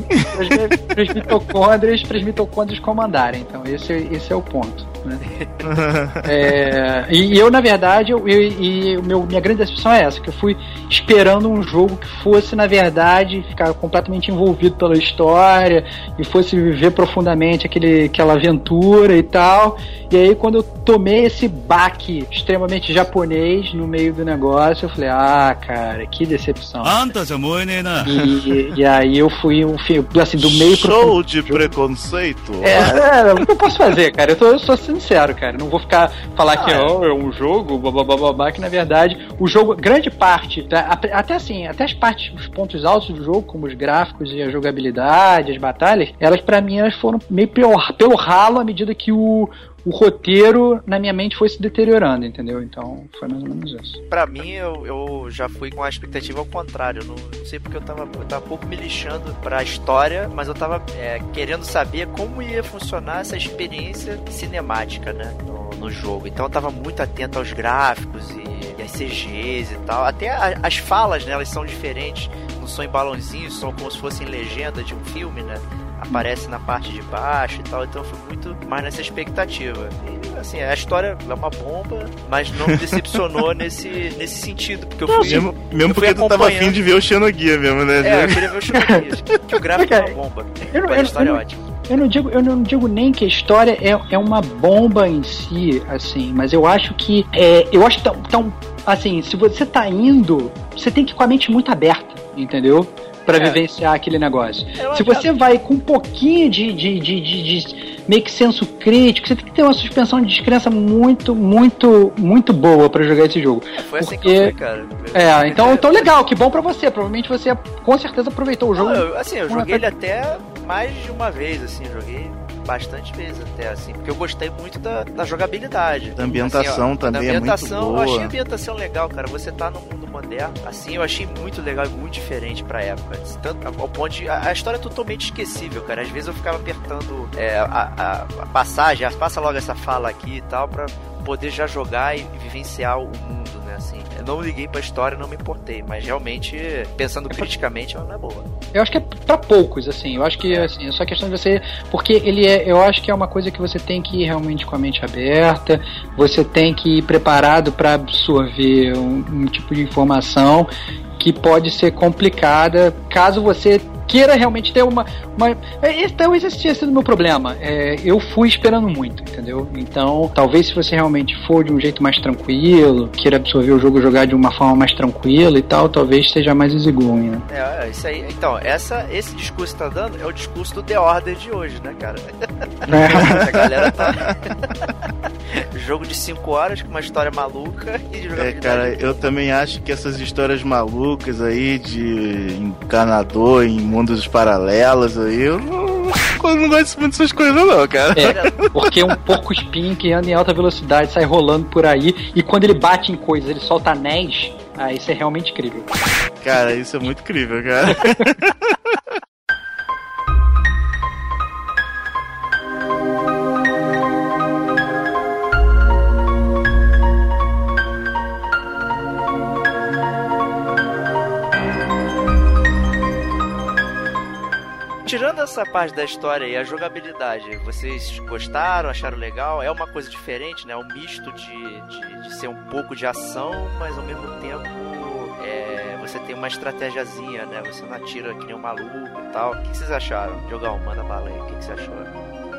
as mitocôndrias, para as mitocôndrias comandarem. Então, esse, é- esse é o ponto. né? É, e eu, na verdade, eu, eu- e o meu, minha grande decepção é essa, que eu fui esperando um jogo que fosse, na verdade, ficar completamente envolvido pela história e fosse viver profundamente aquele, aquela aventura e tal. E aí, quando eu tomei esse baque extremamente japonês no meio do negócio, eu falei, ah, cara, que decepção. É né? e, e aí eu fui assim, do meio Show pro. Show de preconceito. É, é, o que eu posso fazer, cara? Eu, tô, eu sou sincero, cara. Não vou ficar falar ah, que é. Oh, é um jogo, blá, que na verdade o jogo, grande parte, tá, até assim, até as partes, os pontos altos do jogo, como os gráficos e a jogabilidade, as batalhas, elas para mim elas foram meio pelo, pelo ralo à medida que o o roteiro na minha mente foi se deteriorando, entendeu? Então foi mais ou menos isso. Pra mim, eu, eu já fui com a expectativa ao contrário. Não, não sei porque eu tava, eu tava pouco me lixando pra história, mas eu tava é, querendo saber como ia funcionar essa experiência cinemática, né? No, no jogo. Então eu tava muito atento aos gráficos e, e às CGs e tal. Até a- as falas, né? Elas são diferentes. Não são em balãozinhos, são como se fossem legenda de um filme, né? Aparece na parte de baixo e tal. Então eu fui muito mais nessa expectativa. E assim, a história é uma bomba, mas não me decepcionou nesse, nesse sentido. Porque eu fui. Mesmo, mesmo eu fui porque tu tava afim de ver o Xenoguia mesmo, né? É, eu queria ver o Xenogears, que o gráfico é uma bomba. eu a história eu é ótima. Eu não digo, eu não digo nem que a história é, é uma bomba em si, assim, mas eu acho que é, eu acho que tão, tão assim, se você tá indo, você tem que ir com a mente muito aberta, entendeu? Pra É. vivenciar aquele negócio. Eu Se você vai com um pouquinho de, de, de, de, meio que senso crítico, você tem que ter uma suspensão de descrença muito, muito, muito boa pra jogar esse jogo. Foi assim que porque- eu fui, cara. É, então, então legal, que bom pra você. Provavelmente você com certeza aproveitou o jogo. Não, eu- assim, eu joguei ele até mais de uma vez, assim, joguei bastante vezes até, assim, porque eu gostei muito da, da jogabilidade. Da ambientação Assim, ó, também da é muito ambientação, Eu achei a boa. ambientação legal, cara. Você tá no mundo moderno, assim, eu achei muito legal e muito diferente pra época. Tanto, ao ponto de. A, a história é totalmente esquecível, cara. Às vezes eu ficava apertando é, a, a- a passagem, passa logo essa fala aqui e tal, pra poder já jogar e vivenciar o mundo, né? Assim, eu não liguei pra história, não me importei, mas realmente, pensando criticamente, ela não é boa. Eu acho que é pra poucos, assim. Eu acho que assim, é só questão de você. Porque ele é. Eu acho que é uma coisa que você tem que ir realmente com a mente aberta, você tem que ir preparado para absorver um, um tipo de informação que pode ser complicada caso você queira realmente ter uma. uma esse, talvez esse tinha sido o meu problema. É, eu fui esperando muito, entendeu? Então, talvez se você realmente for de um jeito mais tranquilo, queira absorver o jogo jogar de uma forma mais tranquila e tal, talvez seja mais easygoing, né? É, é, isso aí. Então, essa, esse discurso que tá dando é o discurso do The Order de hoje, né, cara? a galera tá. Jogo de 5 horas com uma história maluca e de É, cara, eu também acho que essas histórias malucas aí de encanador em mundos paralelos aí, eu não, eu não gosto muito dessas coisas não, cara. É, porque um porco espinho que anda em alta velocidade sai rolando por aí e quando ele bate em coisas ele solta anéis, ah, isso é realmente incrível. Cara, isso é muito incrível, cara. essa parte da história e a jogabilidade, vocês gostaram, acharam legal? É uma coisa diferente, né? Um misto de, de, de ser um pouco de ação, mas ao mesmo tempo é, você tem uma estratégiazinha, né? Você não atira que nem um maluco e tal. O que vocês acharam? Jogar um, manda bala aí. O que que você achou?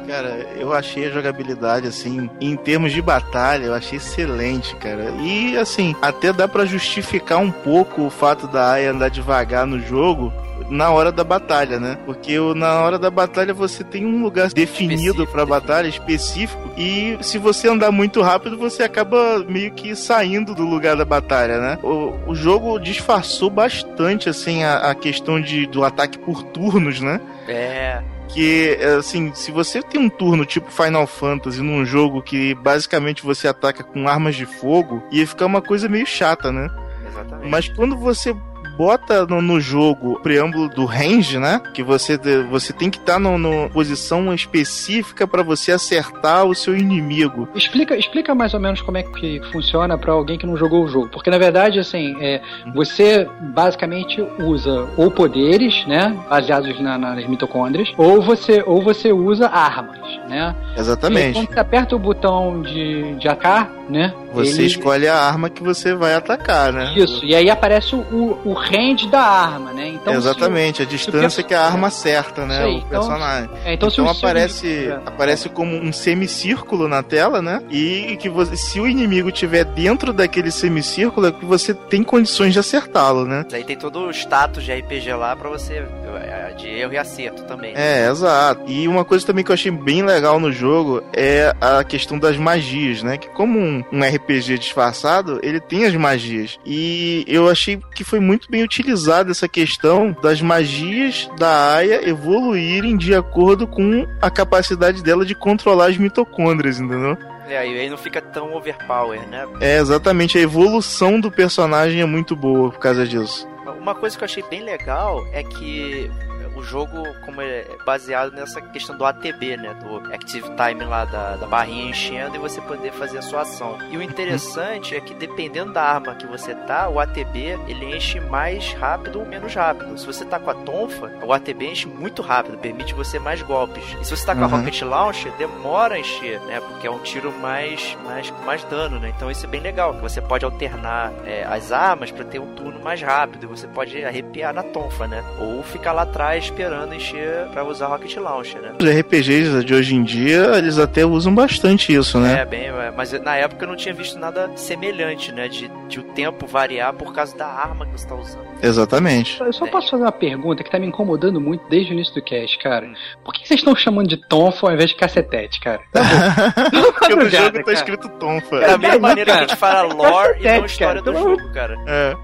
Cara, eu achei a jogabilidade, assim, em termos de batalha, eu achei excelente, cara. E, assim, até dá pra justificar um pouco o fato da Aya andar devagar no jogo na hora da batalha, né? Porque na hora da batalha você tem um lugar definido pra batalha, específico, e se você andar muito rápido, você acaba meio que saindo do lugar da batalha, né? O, o jogo disfarçou bastante, assim, a, a questão de, do ataque por turnos, né? É, que assim, se você tem um turno tipo Final Fantasy num jogo que basicamente você ataca com armas de fogo, ia ficar uma coisa meio chata, né? exatamente. Mas quando você bota no, no jogo o preâmbulo do range, né? Que você, você tem que estar numa posição específica pra você acertar o seu inimigo. Explica, explica mais ou menos como é que funciona pra alguém que não jogou o jogo. Porque na verdade, assim, é, você basicamente usa ou poderes, né? Baseados na- nas mitocôndrias, ou você, ou você usa armas, né? E Exatamente. quando você aperta o botão de, de AK, né? Você ele- escolhe a arma que você vai atacar, né? Isso, e aí aparece o, o range da arma, né? Então, Exatamente, a distância que a arma acerta, né? Aí, o então- personagem. Se, é, então, se Então aparece, inimigo- aparece como um semicírculo na tela, né? E que você, se o inimigo estiver dentro daquele semicírculo, é que você tem condições de acertá-lo, né? Aí tem todo o status de RPG lá pra você, é, de erro e acerto também. É, exato. E uma coisa também que eu achei bem legal no jogo é a questão das magias, né? Que como um, um RPG disfarçado, ele tem as magias. E eu achei que foi muito bem utilizada essa questão das magias da Aya evoluírem de acordo com a capacidade dela de controlar as mitocôndrias, entendeu? É, aí aí não fica tão overpower, né? É, exatamente. A evolução do personagem é muito boa por causa disso. Uma coisa que eu achei bem legal é que o jogo, como é baseado nessa questão do ATB, né? Do Active Time lá, da, da barrinha enchendo e você poder fazer a sua ação. E o interessante é que dependendo da arma que você tá, o ATB ele enche mais rápido ou menos rápido. Se você tá com a tonfa, o ATB enche muito rápido, permite você mais golpes. E se você tá com a Uhum. Rocket Launcher, demora a encher, né? Porque é um tiro mais, mais, mais dano, né? Então isso é bem legal, que você pode alternar é, as armas pra ter um turno mais rápido. E você pode arrepiar na tonfa, né? Ou ficar lá atrás esperando encher pra usar Rocket Launcher, né? Os RPGs de hoje em dia, eles até usam bastante isso, né? É, bem, é, mas na época eu não tinha visto nada semelhante, né? De, de o tempo variar por causa da arma que você tá usando. Exatamente. Eu só posso fazer uma pergunta que tá me incomodando muito desde o início do cast, cara. Por que vocês estão chamando de tonfo ao invés de cacetete, cara? Porque no jogo tá cara. escrito Tonfa. Da mesma não, maneira que a gente fala lore e não história cara, do jogo, cara. É.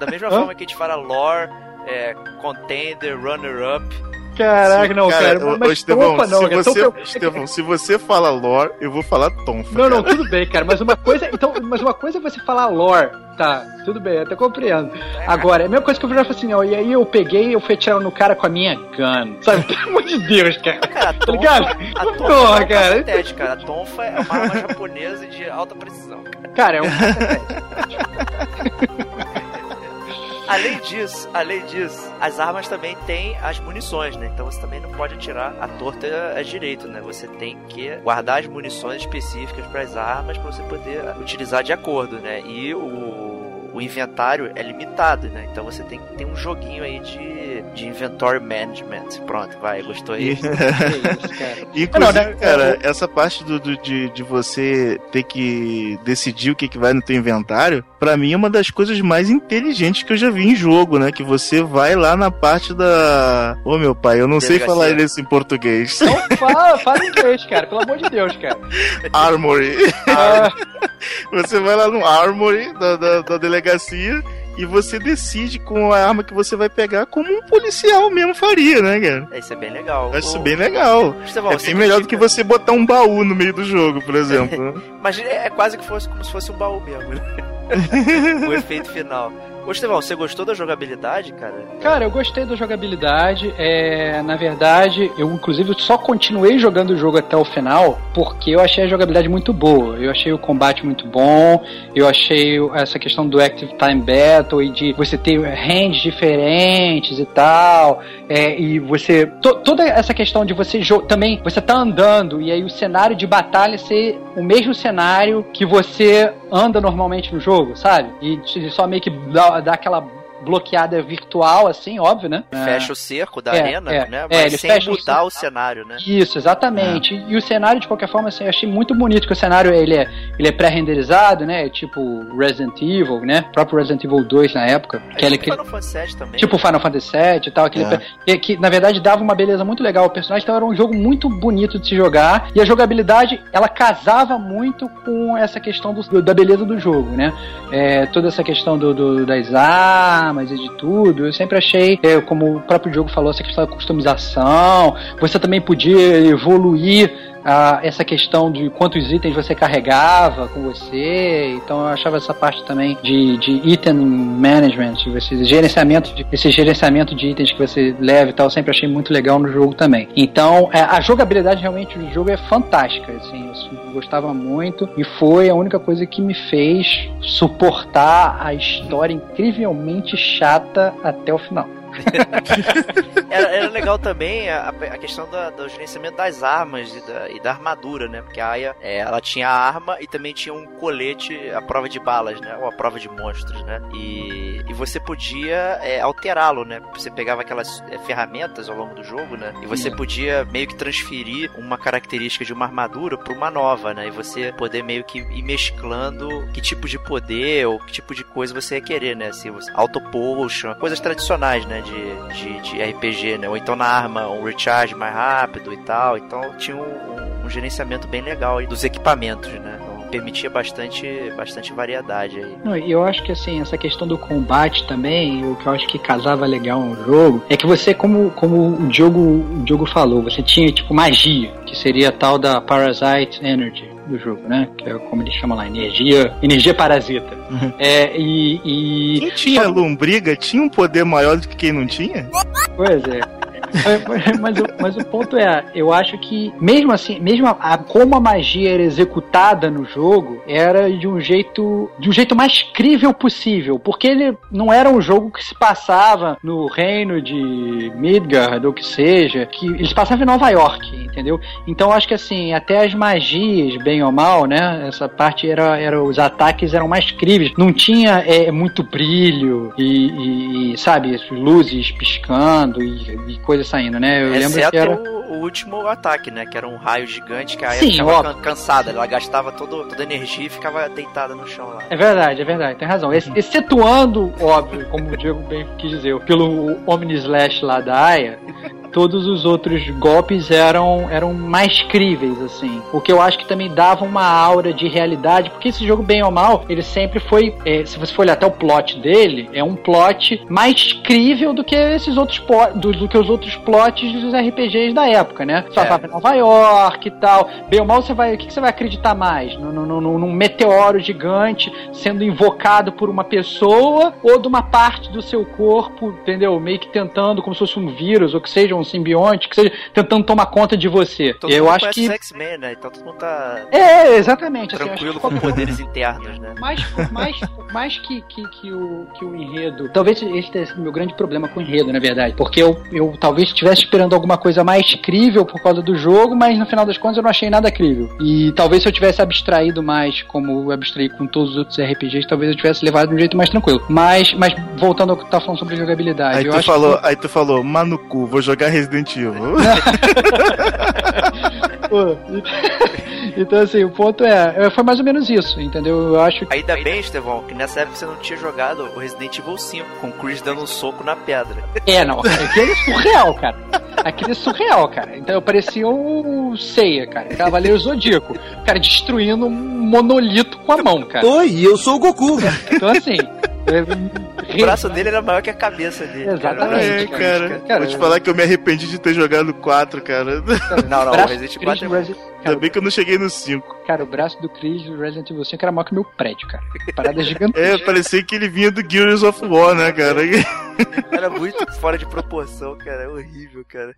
Da mesma forma que a gente fala lore, é, contender, runner-up. Caraca, não, cara. ô, ô, mas Estevão, tonfa não, se cara. você, Tonfa- Estevão, se você fala lore, eu vou falar tonfa. Não, não, cara. tudo bem, cara. Mas uma coisa. Então, mas uma coisa é você falar lore. Tá, tudo bem, até compreendo. Agora, é a mesma coisa que eu falei assim, ó. E aí eu peguei eu fui atirar no cara com a minha gun. Sabe? Pelo amor de Deus, cara. Cara, a Tá tonfa, ligado? a tonfa Porra, não é um cara. cacetete, cara. A tonfa é uma arma japonesa de alta precisão. Cara, é um. Além disso, além disso, as armas também têm as munições, né? Então você também não pode atirar a torta a direito, né? Você tem que guardar as munições específicas para as armas para você poder utilizar de acordo, né? E o, o inventário é limitado, né? Então você tem que ter um joguinho aí de, de inventory management. Pronto, vai, gostou aí? E- isso, cara. Inclusive, Não, né, cara, essa parte do, do- de, de você ter que decidir o que, que vai no teu inventário, pra mim é uma das coisas mais inteligentes que eu já vi em jogo, né? Que você vai lá na parte da. Ô meu pai, eu não sei Delegacia. falar isso em português. Então fala, fala inglês, cara. Pelo amor de Deus, cara. Armory. Ah, Você vai lá no Armory da, da, da delegacia e você decide com a arma que você vai pegar como um policial mesmo faria, né, cara? Isso é bem legal. Eu acho isso bem legal. Estevão, É bem melhor do que critica- você botar um baú no meio do jogo, por exemplo. Mas é é quase que fosse como se fosse um baú mesmo, né? o efeito final. Ô, Estevão, você gostou da jogabilidade, cara? Cara, eu gostei da jogabilidade. É, na verdade, eu inclusive só continuei jogando o jogo até o final porque eu achei a jogabilidade muito boa. Eu achei o combate muito bom. Eu achei essa questão do Active Time Battle e de você ter ranges diferentes e tal. É, e você. to- toda essa questão de você também. Você tá andando e aí o cenário de batalha ser o mesmo cenário que você anda normalmente no jogo, sabe? E só meio que dá, dá aquela bloqueada virtual, assim, óbvio, né? Fecha o cerco da É, arena, é, né? é, Mas ele sem mudar o cenário, né? Isso, exatamente. E o cenário, de qualquer forma, assim, eu achei muito bonito, que o cenário ele é, ele é pré-renderizado, né? É Tipo Resident Evil, né? O próprio Resident Evil 2 na época. Que É ele, tipo que, Final Fantasy VII também. tipo Final Fantasy VII e tal, aquele É. que, que, na verdade dava uma beleza muito legal ao personagem, então era um jogo muito bonito de se jogar e a jogabilidade ela casava muito com essa questão do- da beleza do jogo, né? É, toda essa questão do, do- das armas e de tudo, eu sempre achei, é, como o próprio jogo falou, essa questão da customização, você também podia evoluir essa questão de quantos itens você carregava com você. Então eu achava essa parte também de, de item management, você, gerenciamento de, esse gerenciamento de itens que você leva e tal, eu sempre achei muito legal no jogo também. Então é, a jogabilidade realmente do jogo é fantástica, assim, eu gostava muito e foi a única coisa que me fez suportar a história incrivelmente chata até o final. Era, era legal também a, a questão da- do gerenciamento das armas e da, e da armadura, né? Porque a Aya, é, ela tinha a arma e também tinha um colete à prova de balas, né? Ou à prova de monstros, né? E, e você podia é, alterá-lo, né? Você pegava aquelas é, ferramentas ao longo do jogo, né? E você podia meio que transferir uma característica de uma armadura para uma nova, né? E você poder meio que ir mesclando que tipo de poder ou que tipo de coisa você ia querer, né? Se você, auto potion, coisas tradicionais, né? De, de, de RPG, né? Ou então na arma, um recharge mais rápido e tal. Então tinha um, um- um gerenciamento bem legal dos equipamentos, né? Permitia bastante, bastante variedade aí. Não, e eu acho que assim, essa questão do combate também, o que eu acho que casava legal no jogo, é que você, como, como o Diogo, o Diogo falou, você tinha tipo magia, que seria a tal da Parasite Energy do jogo, né? Que é como ele chama lá, energia, energia parasita. Uhum. É, e, e Quem tinha lombriga tinha um poder maior do que quem não tinha? Pois é. Mas- Mas, o, ponto é, eu acho que mesmo assim, mesmo a, a- como a magia era executada no jogo, era de um jeito de um jeito mais crível possível, porque ele não era um jogo que se passava no reino de Midgard ou que seja, que se passava em Nova York, entendeu? Então acho que assim, até as magias, bem ou mal, né? Essa parte era, era os ataques eram mais críveis, não tinha é, muito brilho e, e, sabe, luzes piscando e, e coisas saindo, né? Eu lembro Exceto que era o, o último ataque, né? Que era um raio gigante que a Aya Sim, ficava can- cansada. Ela gastava todo, toda a energia e ficava deitada no chão lá. É verdade, é verdade, tem razão. Ex- Excetuando, óbvio, como o Diego bem quis dizer, pelo Omni Slash lá da Aya, todos os outros golpes eram, eram mais críveis, assim. O que eu acho que também dava uma aura de realidade, porque esse jogo, bem ou mal, ele sempre foi, é, se você for olhar até o plot dele, é um plot mais crível do que esses outros do, do que os outros plots dos RPGs da época, né? Só É. em Nova York e tal. Bem ou mal, você vai, o que, que você vai acreditar mais? No, no, no- num meteoro gigante sendo invocado por uma pessoa ou de uma parte do seu corpo, entendeu? Meio que tentando, como se fosse um vírus, ou que seja um simbionte, que seja tentando tomar conta de você. Todo eu mundo acho que. X-Men, né? Então todo mundo tá É, exatamente. assim, tranquilo que com poderes internos, né? mais, mais mais que, que, que, o, que o enredo. Talvez esse tenha sido o meu grande problema com o enredo, na verdade. Porque eu, eu talvez estivesse esperando alguma coisa mais crível por causa do jogo, mas no final das contas eu não achei nada crível. E talvez se eu tivesse abstraído mais, como eu abstraí com todos os outros RPGs, talvez eu tivesse levado de um jeito mais tranquilo. Mas, mas voltando ao que tu tá falando sobre jogabilidade. Aí eu tu, acho falou, aí tu falou, Manucu, vou jogar Resident Evil. pô, então assim, o ponto é, foi mais ou menos isso, entendeu? Eu acho que Ainda bem, Estevão, que nessa época você não tinha jogado o Resident Evil 5, com o Chris dando um soco na pedra. É, não, aquele é surreal, cara. Aquele é surreal, cara. Então eu parecia o Seiya, cara. Cavaleiro Zodíaco. O cara destruindo um monolito com a mão, cara. Oi, eu sou o Goku. Então assim. O braço dele era maior que a cabeça dele. Exatamente. É, cara. Cara, Vou te falar que eu me arrependi de ter jogado 4, cara. Não, não, o Resident do 4 é Chris bom. Resi- Ainda Cara, bem que eu não cheguei no 5. cara, o braço do Chris do Resident Evil 5 era maior que o meu prédio, cara. Parada gigante. É, parecia que ele vinha do Gears of War, né, cara? Era muito fora de proporção, cara. É horrível, cara.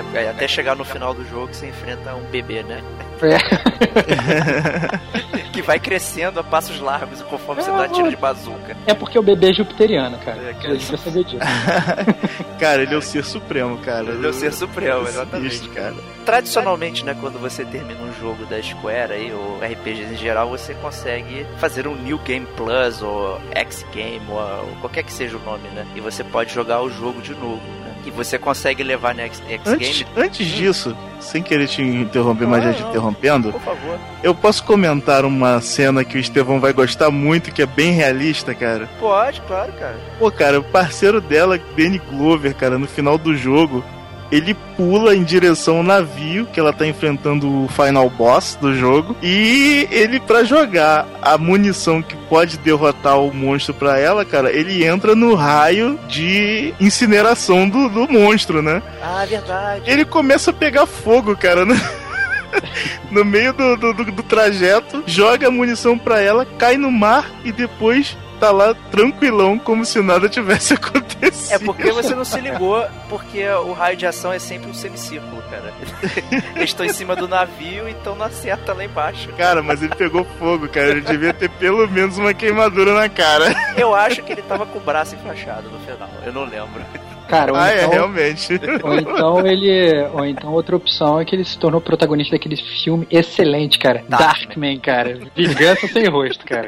Até, até chegar no final do jogo você enfrenta um bebê, né? que vai crescendo a passos largos conforme você dá tiro de bazuca. É porque o bebê é jupiteriano, cara. É, cara. Eu devia saber disso. cara, ele é o ser supremo, cara. Ele é o ser supremo, exatamente. cara. Tradicionalmente, né, quando você termina um jogo da Square aí, ou RPGs em geral, você consegue fazer um New Game Plus, ou X Game, ou, ou qualquer que seja o nome, né? E você pode jogar o jogo de novo, né? E você consegue levar no X, X Antes, Game. antes disso, sem querer te interromper, mas já te Não, não. interrompendo, Por favor. eu posso comentar uma cena que o Estevão vai gostar muito, que é bem realista, cara. Pode, claro, cara. Pô, cara, o parceiro dela, Danny Glover, cara, no final do jogo, ele pula em direção ao navio que ela tá enfrentando o final boss do jogo e ele pra jogar a munição que pode derrotar o monstro pra ela, cara, ele entra no raio de incineração do, do monstro, né? Ah, verdade. Ele começa a pegar fogo, cara, no, no meio do, do, do- do trajeto, joga a munição pra ela, cai no mar e depois tá lá tranquilão, como se nada tivesse acontecido. É porque você não se ligou, porque o raio de ação é sempre um semicírculo, cara. Eles estão em cima do navio, então não acerta lá embaixo. Cara, mas ele pegou fogo, cara. Ele devia ter pelo menos uma queimadura na cara. Eu acho que ele tava com o braço enfaixado no final, eu não lembro. Cara, ou Ah, é, então, realmente. ou então ele. Ou então outra opção é que ele se tornou protagonista daquele filme excelente, cara. Darkman. Darkman, cara. Vingança sem rosto, cara.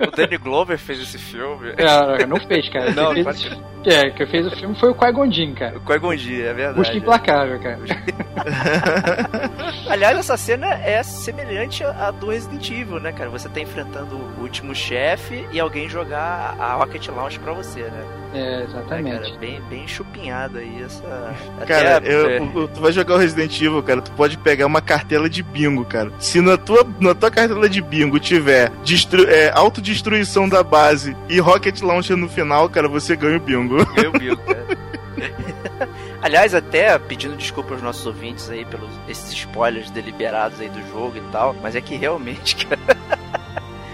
O Danny Glover fez esse filme. É, não fez, cara. Não, Quem fez, é, quem fez o filme foi o Qui-Gon Jinn, cara. O Qui-Gon Jinn, é verdade. Busca implacável, cara. Aliás, essa cena é semelhante à do Resident Evil, né, cara? Você tá enfrentando o último chefe e alguém jogar a Rocket Launch pra você, né? É, É, exatamente. cara, bem, bem chupinhada aí essa. Cara, Até, eu- é, o- tu vai jogar o Resident Evil, cara, tu pode pegar uma cartela de bingo, cara. Se na tua, na tua cartela de bingo tiver destru, é, autodestruição da base e Rocket Launcher no final, cara, você ganha o bingo. Eu vi, cara. Aliás, até pedindo desculpa aos nossos ouvintes aí pelos esses spoilers deliberados aí do jogo e tal, mas é que realmente, cara,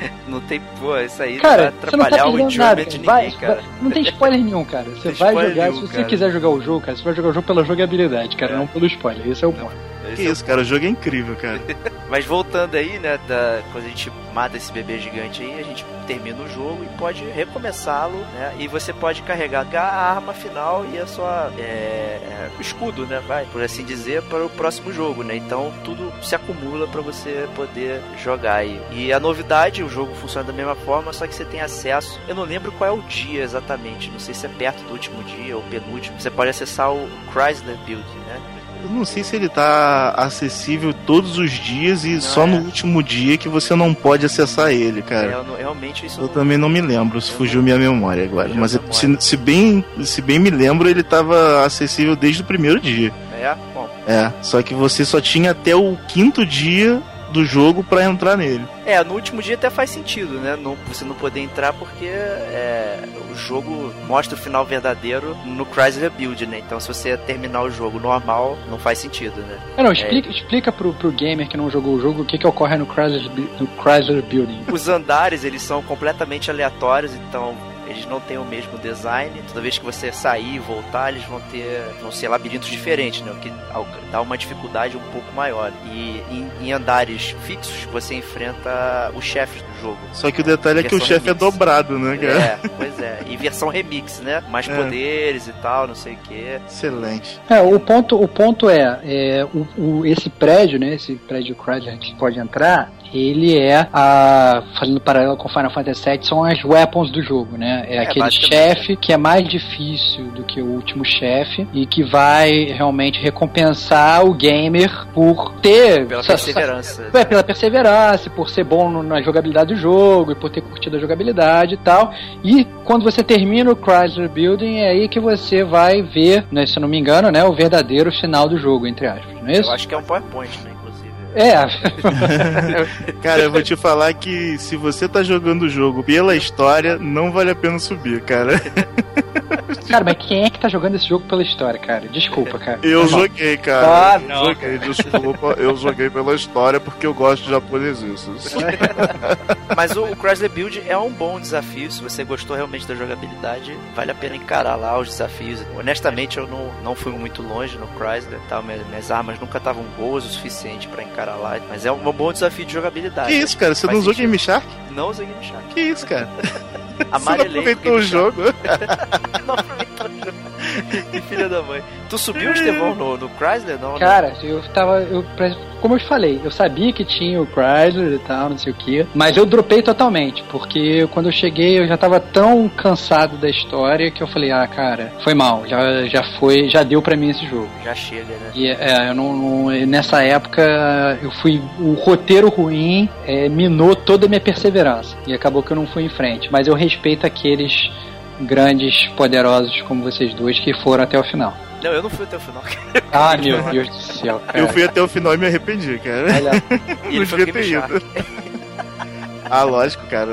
não tem, pô, isso aí Cara, vai você não tá atrapalhar o enjoyment nada. de ninguém, cara. não tem spoiler nenhum, cara. Você vai jogar, nenhum, se você cara. quiser jogar o jogo, cara, você vai jogar o jogo pela jogabilidade, cara, É. não pelo spoiler. Esse é o ponto. Que isso, cara, o jogo é incrível, cara. Mas voltando aí, né, da, quando a gente mata esse bebê gigante aí, a gente termina o jogo e pode recomeçá-lo, né? E você pode carregar a arma final e a sua é, é, o escudo, né? Vai, por assim dizer, para o próximo jogo, né? Então tudo se acumula para você poder jogar aí. E a novidade, o jogo funciona da mesma forma, só que você tem acesso. Eu não lembro qual é o dia exatamente, não sei se é perto do último dia ou penúltimo. Você pode acessar o Chrysler Building, né? Eu não sei se ele tá acessível todos os dias e Não, só é. no último dia que você não pode acessar ele, É, cara. eu não- realmente isso Eu não- também não me lembro, se fugiu minha memória agora. Fugiu Mas a se, memória. se bem, se bem me lembro, ele tava acessível desde o primeiro dia. É, bom. É, só que você só tinha até o quinto dia do jogo pra entrar nele. É, no último dia até faz sentido, né? Não, você não poder entrar porque é, jogo mostra o final verdadeiro no Chrysler Build, né? Então se você terminar o jogo normal, não faz sentido, né? É, não, explica, explica pro, pro gamer que não jogou o jogo o que, que ocorre no Chrysler, no Chrysler Building. Os andares, eles são completamente aleatórios, então eles não têm o mesmo design. Toda vez que você sair e voltar, eles vão ter, vão ser labirintos diferentes, né? O que dá uma dificuldade um pouco maior. E em, em andares fixos, você enfrenta os chefes do jogo. Só que o detalhe é que o chefe é dobrado, né, cara? É, pois é. E versão remix, né? Mais É. poderes e tal, não sei o quê. Excelente. É, o ponto, o ponto é, é, o, o- esse prédio, né, esse prédio Chrysler que pode entrar, ele é a fazendo paralelo com Final Fantasy VII, são as weapons do jogo, né? É, É, aquele chefe que é mais difícil do que o último chefe e que vai realmente recompensar o gamer por ter Pela essa- perseverança. é, pela perseverança, por ser bom no- na jogabilidade do jogo e por ter curtido a jogabilidade e tal. E quando você termina o Chrysler Building, é aí que você vai ver, né, se eu não me engano, né, o verdadeiro final do jogo, entre aspas, não é isso? Eu acho que é um PowerPoint, né. É, Cara, eu vou te falar que se você tá jogando o jogo pela história, não vale a pena subir, cara. cara, mas quem é que tá jogando esse jogo pela história, cara? Desculpa, cara. Eu Tá joguei, cara. Ah, Eu não, joguei, desculpa. Eu joguei pela história porque eu gosto de japoneses. Mas o, o Chrysler Build é um bom desafio. Se você gostou realmente da jogabilidade, vale a pena encarar lá os desafios. Honestamente, eu não, não fui muito longe no Chrysler. Tá? Minhas, minhas armas nunca estavam boas o suficiente pra encarar lá. Mas é um, um bom desafio de jogabilidade. Que isso, cara? Você Faz não usou. Game Shark? Não usei Game Shark. Que isso, cara? Você não Amarelei. aproveitou o jogo? Não aproveitou o jogo. Que filha da mãe. Tu subiu, Estevão, no, no Chrysler? Não, né? Cara, eu tava. Eu, como eu te falei, eu sabia que tinha o Chrysler e tal, não sei o que, mas eu dropei totalmente, porque quando eu cheguei eu já tava tão cansado da história que eu falei, ah, cara, foi mal, já, já foi, já deu pra mim esse jogo. Já chega, né? E é, eu não, não- nessa época eu fui. O roteiro ruim é, minou toda a minha perseverança. E acabou que eu não fui em frente. Mas eu respeito aqueles grandes, poderosos como vocês dois que foram até o final. Não, eu não fui até o final. Ah, meu Deus do céu, cara. Eu fui até o final e me arrependi, cara. Olha, E ele não foi devia ter ido. Ah, lógico, cara.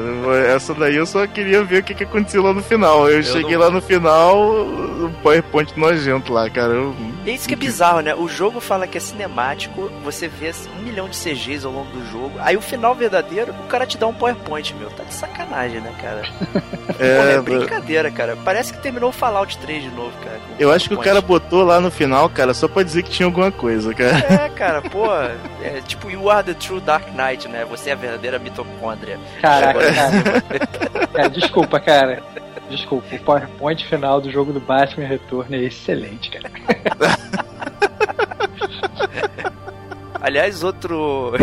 Essa daí eu só queria ver o que, que aconteceu lá no final. Eu, cheguei não- lá no final, um PowerPoint nojento lá, cara. Eu- É isso que é bizarro, né? O jogo fala que é cinemático, você vê assim, um milhão de CGs ao longo do jogo. Aí o final verdadeiro, o cara te dá um PowerPoint, meu. Tá de sacanagem, né, cara? É, Porra, é brincadeira, cara. Parece que terminou o Fallout 3 de novo, cara. eu acho que o cara botou lá no final, cara, só pra dizer que tinha alguma coisa, cara. É, cara, pô. É tipo, you are the true Dark Knight, né? Você é a verdadeira mitocôndria. Caraca. Cara, desculpa, cara. Desculpa, o PowerPoint final do jogo do Batman Retorno é excelente, cara. Aliás, outro.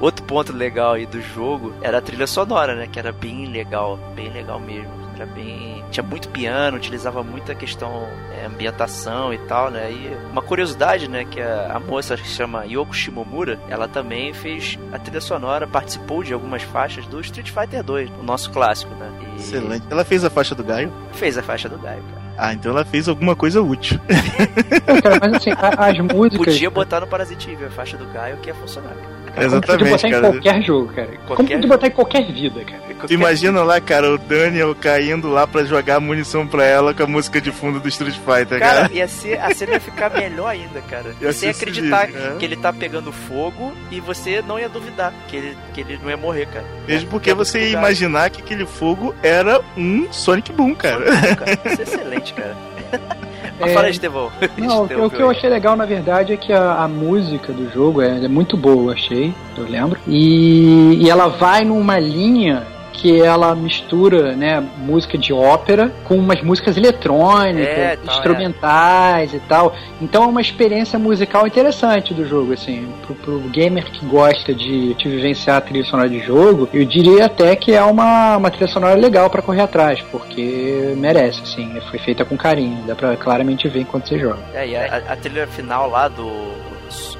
Outro ponto legal aí do jogo era a trilha sonora, né? Que era bem legal, bem legal mesmo. Era bem. Tinha muito piano, utilizava muita questão é, ambientação e tal, né? E uma curiosidade, né? Que a, a moça que se chama Yoko Shimomura, ela também fez a trilha sonora, participou de algumas faixas do Street Fighter 2, o nosso clássico, né? E Excelente. Ela fez a faixa do Gaio? Fez a faixa do Gaio, cara. Ah, então ela fez alguma coisa útil. Pô, cara, mas assim, a- as músicas. Podia botar no Parasite Eve a faixa do Gaio que ia funcionar. Cara. Como podia Exatamente, botar em cara. qualquer jogo, cara. Como Qualquer podia botar em qualquer vida, cara. Tu imagina lá, cara, o Daniel caindo lá pra jogar munição pra ela com a música de fundo do Street Fighter, cara. Cara, ia ser, a cena ia ficar melhor ainda, cara. Ia Você ia acreditar sinistro, é. que ele tá pegando fogo e você não ia duvidar que ele, que ele não ia morrer, cara. Mesmo porque É você ia imaginar que aquele fogo era um Sonic Boom, cara. legal, cara. Isso é excelente, cara. Mas É, fala aí, Estevão. Não, o que, o que eu achei legal, na verdade, é que a, a música do jogo é, é muito boa, eu achei, eu lembro. E, e ela vai numa linha que ela mistura, né, música de ópera com umas músicas eletrônicas, É, tal, instrumentais e tal. Então é uma experiência musical interessante do jogo, assim, pro, pro gamer que gosta de, de vivenciar a trilha sonora de jogo, eu diria até que é uma, uma trilha sonora legal pra correr atrás, porque merece, assim, foi feita com carinho, dá pra claramente ver enquanto você joga. É, e a, a trilha final lá do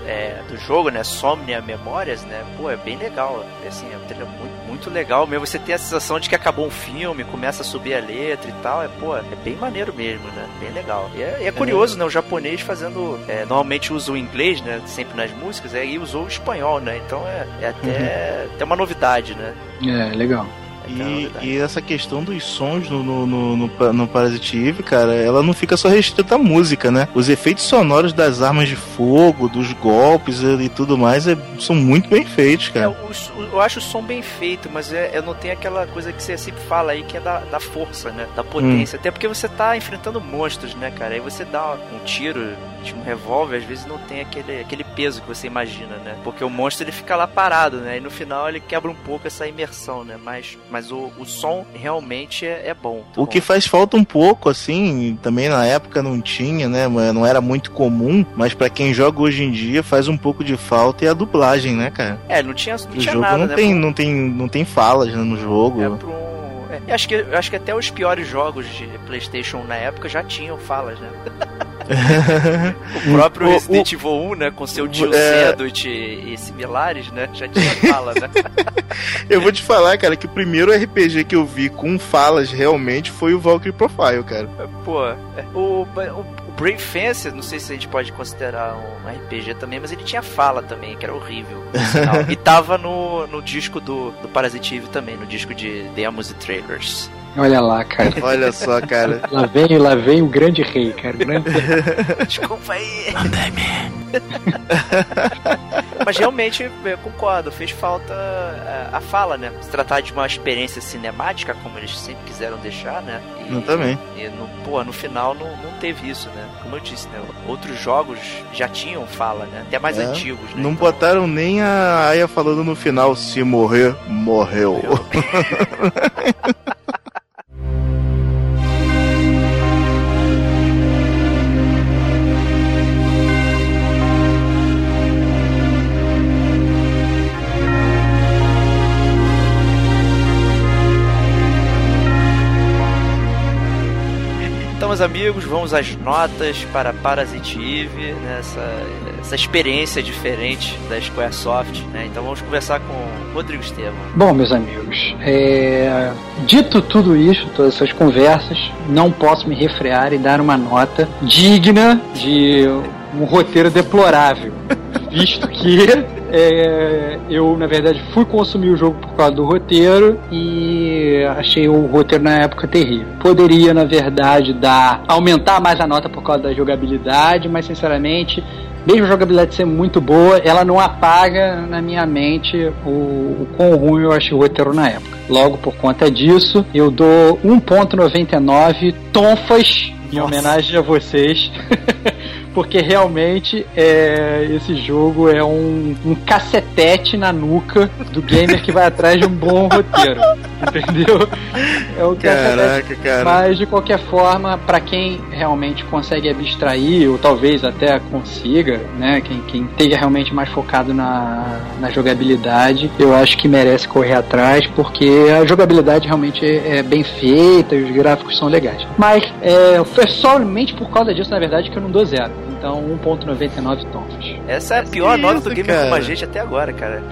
é, do jogo, né? Somnia Memórias, né? Pô, é bem legal. É, assim, é um trailer muito, muito legal mesmo. Você tem a sensação de que acabou um filme, começa a subir a letra e tal. É, pô, é bem maneiro mesmo, né? Bem legal. E é, e é curioso, né? O japonês fazendo. é, normalmente usa o inglês, né? Sempre nas músicas, aí usou o espanhol, né? Então é, é até, até uma novidade, né? É, legal. É E, novidade. e essa questão dos sons no, no, no, no, no Parasite Eve, cara, ela não fica só restrita à música, né? Os efeitos sonoros das armas de fogo, dos golpes e tudo mais é- são muito bem feitos, É, cara. o- eu acho o som bem feito, mas é, eu não tenho aquela coisa que você sempre fala aí, que é da, da força, né? Da potência. Até porque você tá enfrentando monstros, né, cara? Aí você dá um tiro de um revólver, às vezes não tem aquele, aquele peso que você imagina, né? Porque o monstro ele fica lá parado, né? E no final ele quebra um pouco essa imersão, né? Mas, mas o, o som realmente é, é bom. O que faz falta um pouco, assim, também na época não tinha, né? Não era muito comum, mas pra quem joga hoje em dia faz um pouco de falta é a dublagem, né, cara? É, não tinha, não O tinha jogo nada, não, né? tem, não, tem, não tem falas né, no jogo. É. é, eu acho que, acho que até os piores jogos de PlayStation na época já tinham falas, né? O próprio O- Resident Evil 1, né? Com seu tio É. Sedut e, e similares, né? Já tinha fala, né? Eu vou te falar, cara, que o primeiro RPG que eu vi com falas realmente foi o Valkyrie Profile, cara. Pô, é, o, o Brave Fence, não sei se a gente pode considerar um RPG também, mas ele tinha fala também, que era horrível. e tava no, no disco do, do Parasite Eve também, no disco de demos e trailers. Olha lá, cara. Olha só, cara. Lá vem, lá vem o grande rei, cara. O grande... Desculpa aí. Mas realmente, eu concordo, fez falta é, a fala, né? Se tratar de uma experiência cinemática, como eles sempre quiseram deixar, né? E, Eu também. E no, pô, no final não, não teve isso, né? Como eu disse, né? Outros jogos já tinham fala, né? Até mais É, antigos, né? Não Então, botaram nem a Aya falando no final, se morrer, morreu. Então, amigos, vamos às notas para Parasite Eve, né? essa, experiência diferente da Squaresoft, né? Então vamos conversar com Rodrigo Estevam. Bom, meus amigos, é, dito tudo isso, todas essas conversas, não posso me refrear e dar uma nota digna de um roteiro deplorável, visto que é, eu, na verdade, fui consumir o jogo por causa do roteiro e achei o roteiro na época terrível. Poderia, na verdade, dar aumentar mais a nota por causa da jogabilidade, mas sinceramente mesmo a jogabilidade ser muito boa, ela não apaga na minha mente o, o quão ruim eu achei o roteiro na época. Logo, por conta disso, eu dou 1.99 tonfas em Nossa. homenagem a vocês. Porque realmente é, esse jogo é um, um cacetete na nuca do gamer que vai atrás de um bom roteiro. Entendeu? É o cacetete Caraca, cara. mas de qualquer forma, para quem realmente consegue abstrair, ou talvez até consiga, né? Quem, quem esteja realmente mais focado na, na jogabilidade, eu acho que merece correr atrás, porque a jogabilidade realmente é, é bem feita e os gráficos são legais. Mas é, foi somente por causa disso, na verdade, que eu não dou zero. Então 1.99 tons. Essa é a pior nota do isso, Gamer cara? Como a Gente até agora, cara.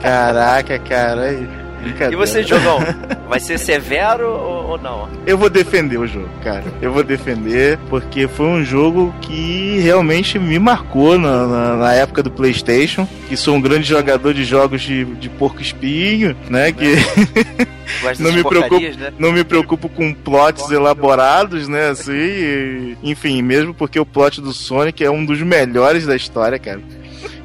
Caraca, cara. E você, Jogão, vai ser severo ou, ou não? Eu vou defender o jogo, cara. Eu vou defender, porque foi um jogo que realmente me marcou na, na, na época do PlayStation. Que sou um grande jogador de jogos de, de porco espinho, né? Que Não me preocupo. né? não me preocupo com plots elaborados, né? Assim, e- enfim, mesmo porque o plot do Sonic é um dos melhores da história, cara.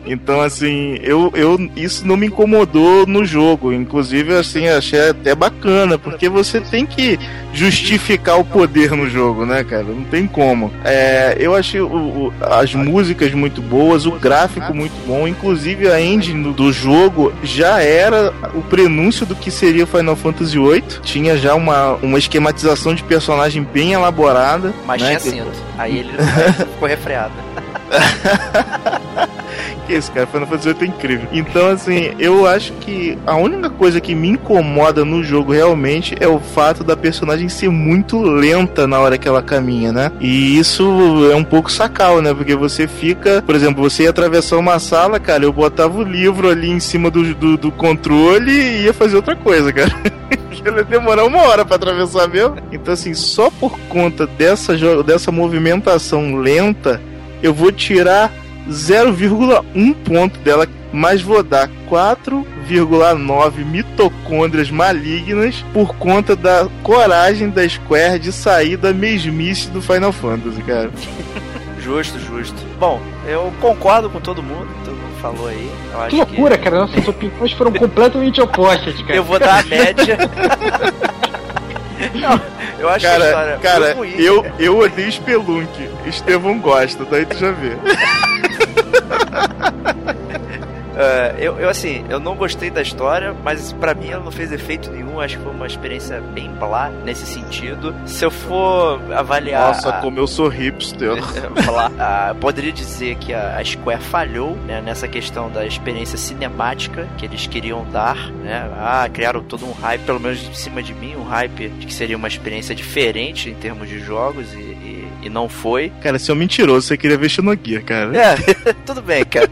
Então, assim, eu, eu isso não me incomodou no jogo. Inclusive, assim, achei até bacana, porque você tem que justificar o poder no jogo, né, cara? Não tem como. É, eu achei o- o- as músicas muito boas, o gráfico muito bom, inclusive a engine do, do jogo já era o prenúncio do que seria Final Fantasy VIII. Tinha já uma, uma esquematização de personagem bem elaborada. Mas né, tinha cinto. Aí ele ficou refreado. Isso, cara, Final Fantasy VIII é incrível. Então, assim, eu acho que a única coisa que me incomoda no jogo realmente é o fato da personagem ser muito lenta na hora que ela caminha, né? E isso é um pouco sacal, né? Porque você fica, por exemplo, você ia atravessar uma sala, cara, eu botava o livro ali em cima do, do, do controle e ia fazer outra coisa, cara. Ele ia demorar uma hora pra atravessar mesmo. Então, assim, só por conta dessa, dessa movimentação lenta, eu vou tirar 0,1 ponto dela, mas vou dar 4,9 mitocôndrias malignas por conta da coragem da Square de sair da mesmice do Final Fantasy, cara. Justo, justo. Bom, eu concordo com todo mundo, todo mundo falou aí. Eu acho Que loucura, cara. Nossas opiniões foram completamente opostas, que... cara. Eu vou dar a média. Não, eu acho que a Cara, história cara foi ruim. eu, eu odeio Spelunk. Estevão gosta, daí tu já vê. É, eu, eu, assim, eu não gostei da história, mas pra mim ela não fez efeito nenhum. Acho que foi uma experiência bem blá nesse sentido. Se eu for avaliar. Nossa, a- como eu sou hipster. falar, poderia dizer que a, a Square falhou né, nessa questão da experiência cinemática que eles queriam dar, né? Ah, criaram todo um hype, pelo menos em cima de mim, um hype de que seria uma experiência diferente em termos de jogos e, e- e não foi. Cara, você é um mentiroso, você queria ver Xenogear, cara. É, tudo bem, cara.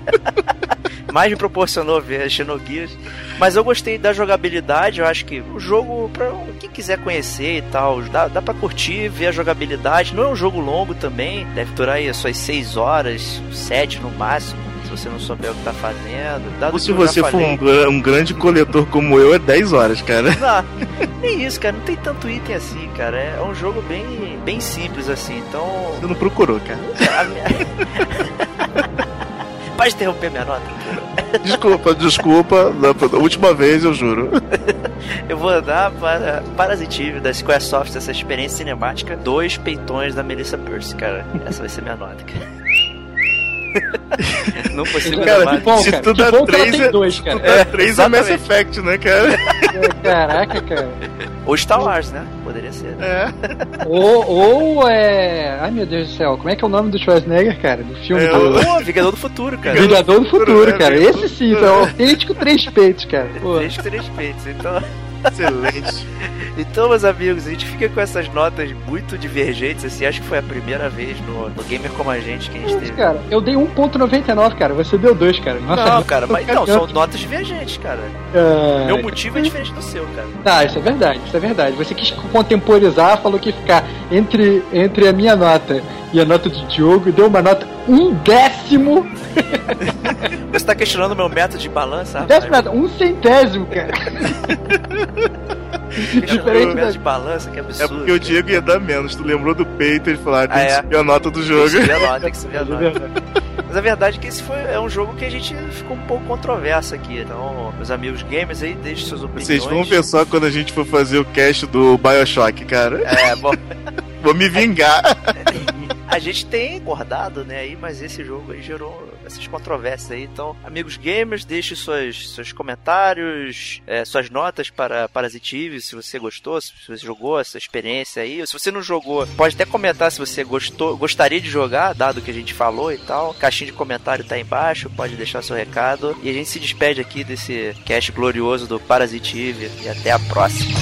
Mais me proporcionou ver Xenogears. Mas eu gostei da jogabilidade. Eu acho que o jogo, pra quem quiser conhecer e tal, dá, dá pra curtir, ver a jogabilidade. Não é um jogo longo também. Deve durar aí as suas 6 horas, 7 no máximo. Se você não souber o que tá fazendo. Dado Ou se você for falei. um, um grande coletor como eu, é 10 horas, cara. Não, nem isso, cara. Não tem tanto item assim, cara. É um jogo bem, bem simples assim. Então. Você não procurou, cara. A minha... Pode interromper minha nota? Desculpa, desculpa. Da, da última vez, eu juro. Eu vou dar para Parasitive da Squaresoft essa experiência cinemática. Dois peitões da Melissa Percy, cara. Essa vai ser minha nota, cara. Não consigo Cara, que bom, se cara. tu Que bom que ela 3, tem é, dois, cara. tu dá É, 3 é Mass. Effect, né, cara? Caraca, cara. Ou Star Wars, né? Poderia ser. É. Ou, ou é. Ai meu Deus do céu, como é que é o nome do Schwarzenegger, cara? Do filme É, do. Pô, Vingador do Futuro, cara. Vingador do Futuro, É, cara. Do Esse sim, então, autêntico três peitos, cara. Pô. Três, três peitos. Então, Excelente. então, meus amigos, a gente fica com essas notas muito divergentes, assim. Acho que foi a primeira vez no, no Gamer Como a Gente que a gente teve. Cara, eu dei 1.99, cara. Você deu 2, cara. Nossa, Não, cara, mas não, são notas divergentes, cara. Ah, Meu motivo é diferente do seu, cara. Ah, isso é verdade, isso é verdade. Você quis contemporizar, falou que ficar entre, entre a minha nota e a nota do Diogo, deu uma nota um décimo, Você tá questionando o meu método de balança, décimo nada, um centésimo, cara. Diferente meu método da... de balança, que É absurdo. porque o Diego ia dar menos. Tu lembrou do peito e falar, tem Ah, que é? subir a nota do Tem jogo. que subir a nota, tem que subir a É nota. Mas a verdade é que esse foi, é um jogo que a gente ficou um pouco controverso aqui. Então, meus amigos gamers aí, deixem suas opiniões. Vocês vão ver só quando a gente for fazer o cast do Bioshock, cara. É, bom, Vou me vingar. A gente tem acordado, né, aí, mas esse jogo aí gerou essas controvérsias aí. Então, amigos gamers, deixe suas, seus comentários, é, suas notas para Parasitive, se você gostou, se você jogou essa experiência aí. Se você não jogou, pode até comentar se você gostou, gostaria de jogar, dado que a gente falou e tal. Caixinha de comentário tá embaixo, pode deixar seu recado. E a gente se despede aqui desse cast glorioso do Parasitive e até a próxima.